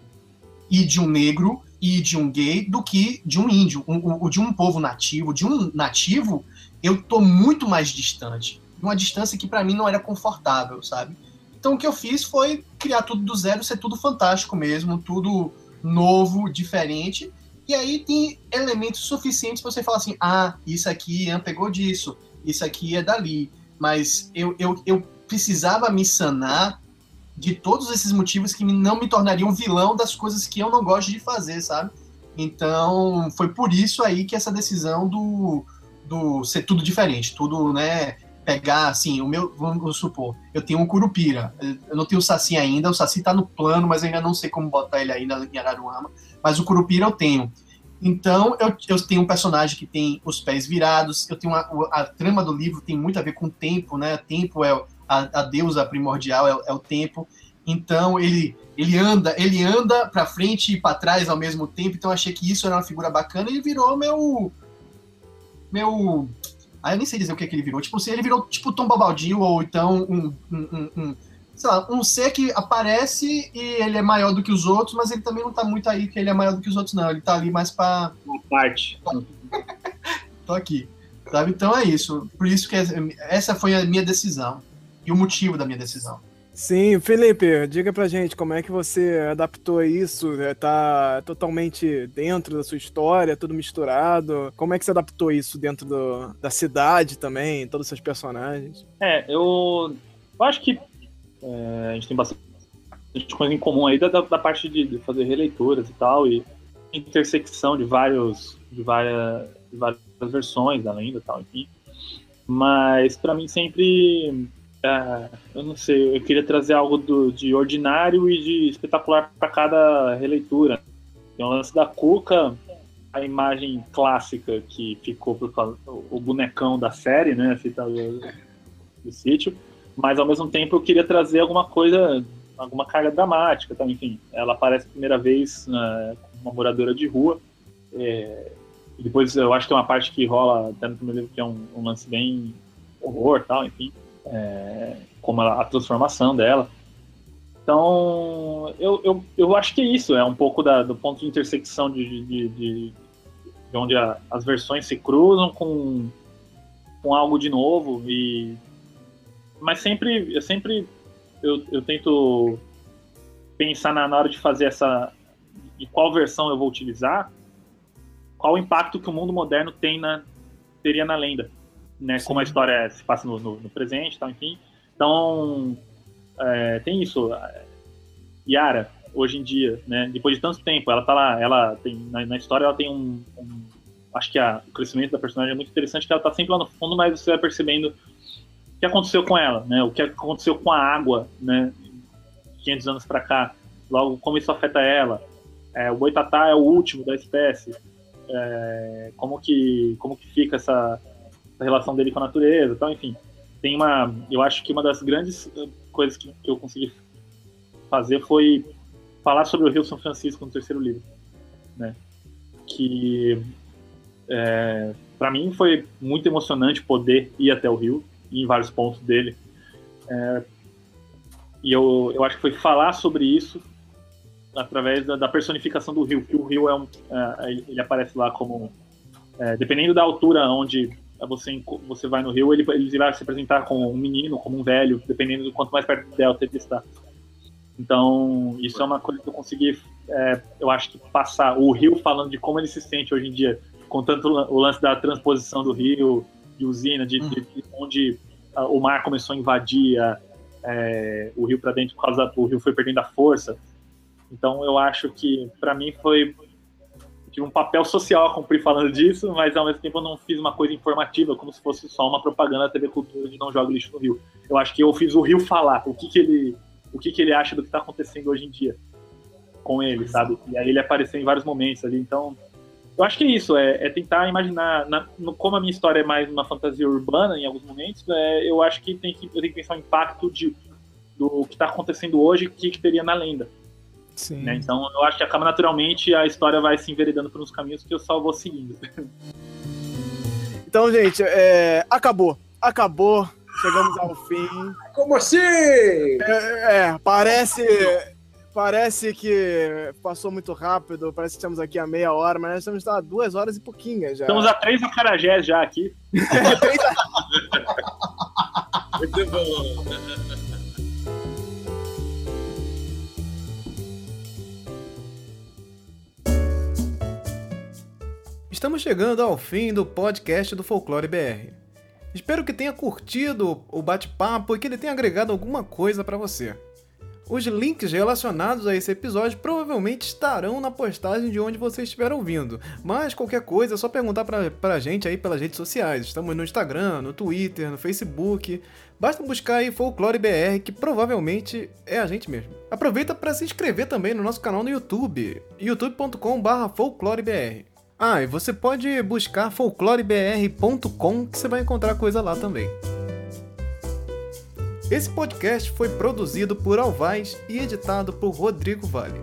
[SPEAKER 3] e de um negro e de um gay do que de um índio, um, de um povo nativo. De um nativo, eu tô muito mais distante. Uma distância que para mim não era confortável, sabe? Então o que eu fiz foi criar tudo do zero, ser tudo fantástico mesmo, tudo novo, diferente e aí tem elementos suficientes para você falar assim: ah, isso aqui Ian pegou disso, isso aqui é dali. Mas eu, eu, eu precisava me sanar de todos esses motivos que não me tornariam vilão das coisas que eu não gosto de fazer, sabe? Então, foi por isso aí que essa decisão do, do ser tudo diferente, tudo, né? Pegar, assim, o meu, vamos supor, eu tenho um Curupira, eu não tenho o Saci ainda, o Saci tá no plano, mas eu ainda não sei como botar ele aí em Araruama mas o Curupira eu tenho. Então, eu, eu tenho um personagem que tem os pés virados, eu tenho uma, a, trama do livro tem muito a ver com o tempo, né? Tempo é a, a deusa primordial, é, é o tempo. Então, ele, ele anda, ele anda para frente e para trás ao mesmo tempo. Então, achei que isso era uma figura bacana e ele virou meu meu ah, eu nem sei dizer o que, que ele virou. Tipo, se ele virou tipo Tom Bobaldinho ou então um, um, um, um sei lá, um ser que aparece e ele é maior do que os outros, mas ele também não tá muito aí que ele é maior do que os outros, não. Ele tá ali mais pra.
[SPEAKER 4] Uma parte.
[SPEAKER 3] Tô aqui. Sabe? Então é isso. Por isso que essa foi a minha decisão. E o motivo da minha decisão.
[SPEAKER 6] Sim, Felipe, diga pra gente como é que você adaptou isso, né? tá totalmente dentro da sua história, tudo misturado. Como é que você adaptou isso dentro do, da cidade também, todos os seus personagens?
[SPEAKER 4] É, eu, eu acho que é, a gente tem bastante coisa em comum aí da, da parte de, de, fazer releituras e tal, e intersecção de, vários, de, várias, de várias versões da lenda e tal, enfim. Mas para mim sempre. É, eu não sei, eu queria trazer algo do, de ordinário e de espetacular para cada releitura. Tem o lance da Cuca, a imagem clássica que ficou por causa o bonecão da série, né? Assim, tá, do, do sítio. Mas ao mesmo tempo eu queria trazer alguma coisa, alguma carga dramática, tá? enfim. Ela aparece a primeira vez né, como uma moradora de rua. É, depois eu acho que é uma parte que rola até no primeiro livro que é um, um lance bem horror, tal, enfim, é, como a, a transformação dela. Então, eu, eu, eu acho que é isso, é um pouco da, do ponto de intersecção de, de, de, de onde a, as versões se cruzam com, com algo de novo, e mas sempre, eu sempre eu, eu tento pensar na, na hora de fazer essa, e qual versão eu vou utilizar, qual o impacto que o mundo moderno tem na, teria na lenda, né? Sim. Como a história se passa no, no, no presente, tal, enfim. Então, é, tem isso. Yara, hoje em dia, né? Depois de tanto tempo, ela tá lá, ela tem na, na história ela tem um, um, acho que a, o crescimento da personagem é muito interessante, que ela tá sempre lá no fundo, mas você vai percebendo o que aconteceu com ela, né? O que aconteceu com a água, né? 500 anos para cá, logo como isso afeta ela. É, o boitatá é o último da espécie. É, como que como que fica essa, essa relação dele com a natureza, então enfim tem uma eu acho que uma das grandes coisas que, que eu consegui fazer foi falar sobre o Rio São Francisco no terceiro livro, né? Que é, para mim foi muito emocionante poder ir até o Rio, em vários pontos dele. É, e eu, eu acho que foi falar sobre isso através da, da personificação do Rio, que o Rio é um, é, ele aparece lá como é, dependendo da altura onde você, você vai no rio, ele, ele vai se apresentar como um menino, como um velho, dependendo do quanto mais perto do delta ele está. Então, isso é uma coisa que eu consegui, é, eu acho que passar o rio falando de como ele se sente hoje em dia, com tanto o lance da transposição do rio, de usina, de, de, de onde a, o mar começou a invadir a, é, o rio para dentro, por causa o rio foi perdendo a força. Então, eu acho que, para mim, foi tive um papel social a cumprir falando disso, mas ao mesmo tempo eu não fiz uma coisa informativa, como se fosse só uma propaganda da TV Cultura de não joga lixo no Rio. Eu acho que eu fiz o Rio falar o que, que ele o que, que ele acha do que está acontecendo hoje em dia com ele, sabe? E aí ele apareceu em vários momentos ali, então eu acho que é isso, é, é tentar imaginar na, no, como a minha história é mais uma fantasia urbana em alguns momentos, é, eu acho que, tem que eu tenho que pensar o impacto de, do que está acontecendo hoje, o que, que teria na lenda. Né? Então eu acho que acaba naturalmente a história vai se enveredando por uns caminhos que eu só vou seguindo.
[SPEAKER 6] Então, gente, é... acabou. Acabou. Chegamos ao fim.
[SPEAKER 2] Como assim?
[SPEAKER 6] É, é, parece. Parece que passou muito rápido, parece que estamos aqui a meia hora, mas nós estamos a duas horas e pouquinho já.
[SPEAKER 4] Estamos a três acarajés já aqui.
[SPEAKER 2] muito bom.
[SPEAKER 1] Estamos chegando ao fim do podcast do Folclore BR. Espero que tenha curtido o bate-papo e que ele tenha agregado alguma coisa para você. Os links relacionados a esse episódio provavelmente estarão na postagem de onde você estiver ouvindo, mas qualquer coisa é só perguntar pra, pra gente aí pelas redes sociais. Estamos no Instagram, no Twitter, no Facebook. Basta buscar aí Folclore BR, que provavelmente é a gente mesmo. Aproveita para se inscrever também no nosso canal no YouTube, youtube.com/folclorebr. Ah, e você pode buscar folclorebr.com que você vai encontrar coisa lá também. Esse podcast foi produzido por Alvaz e editado por Rodrigo Vale.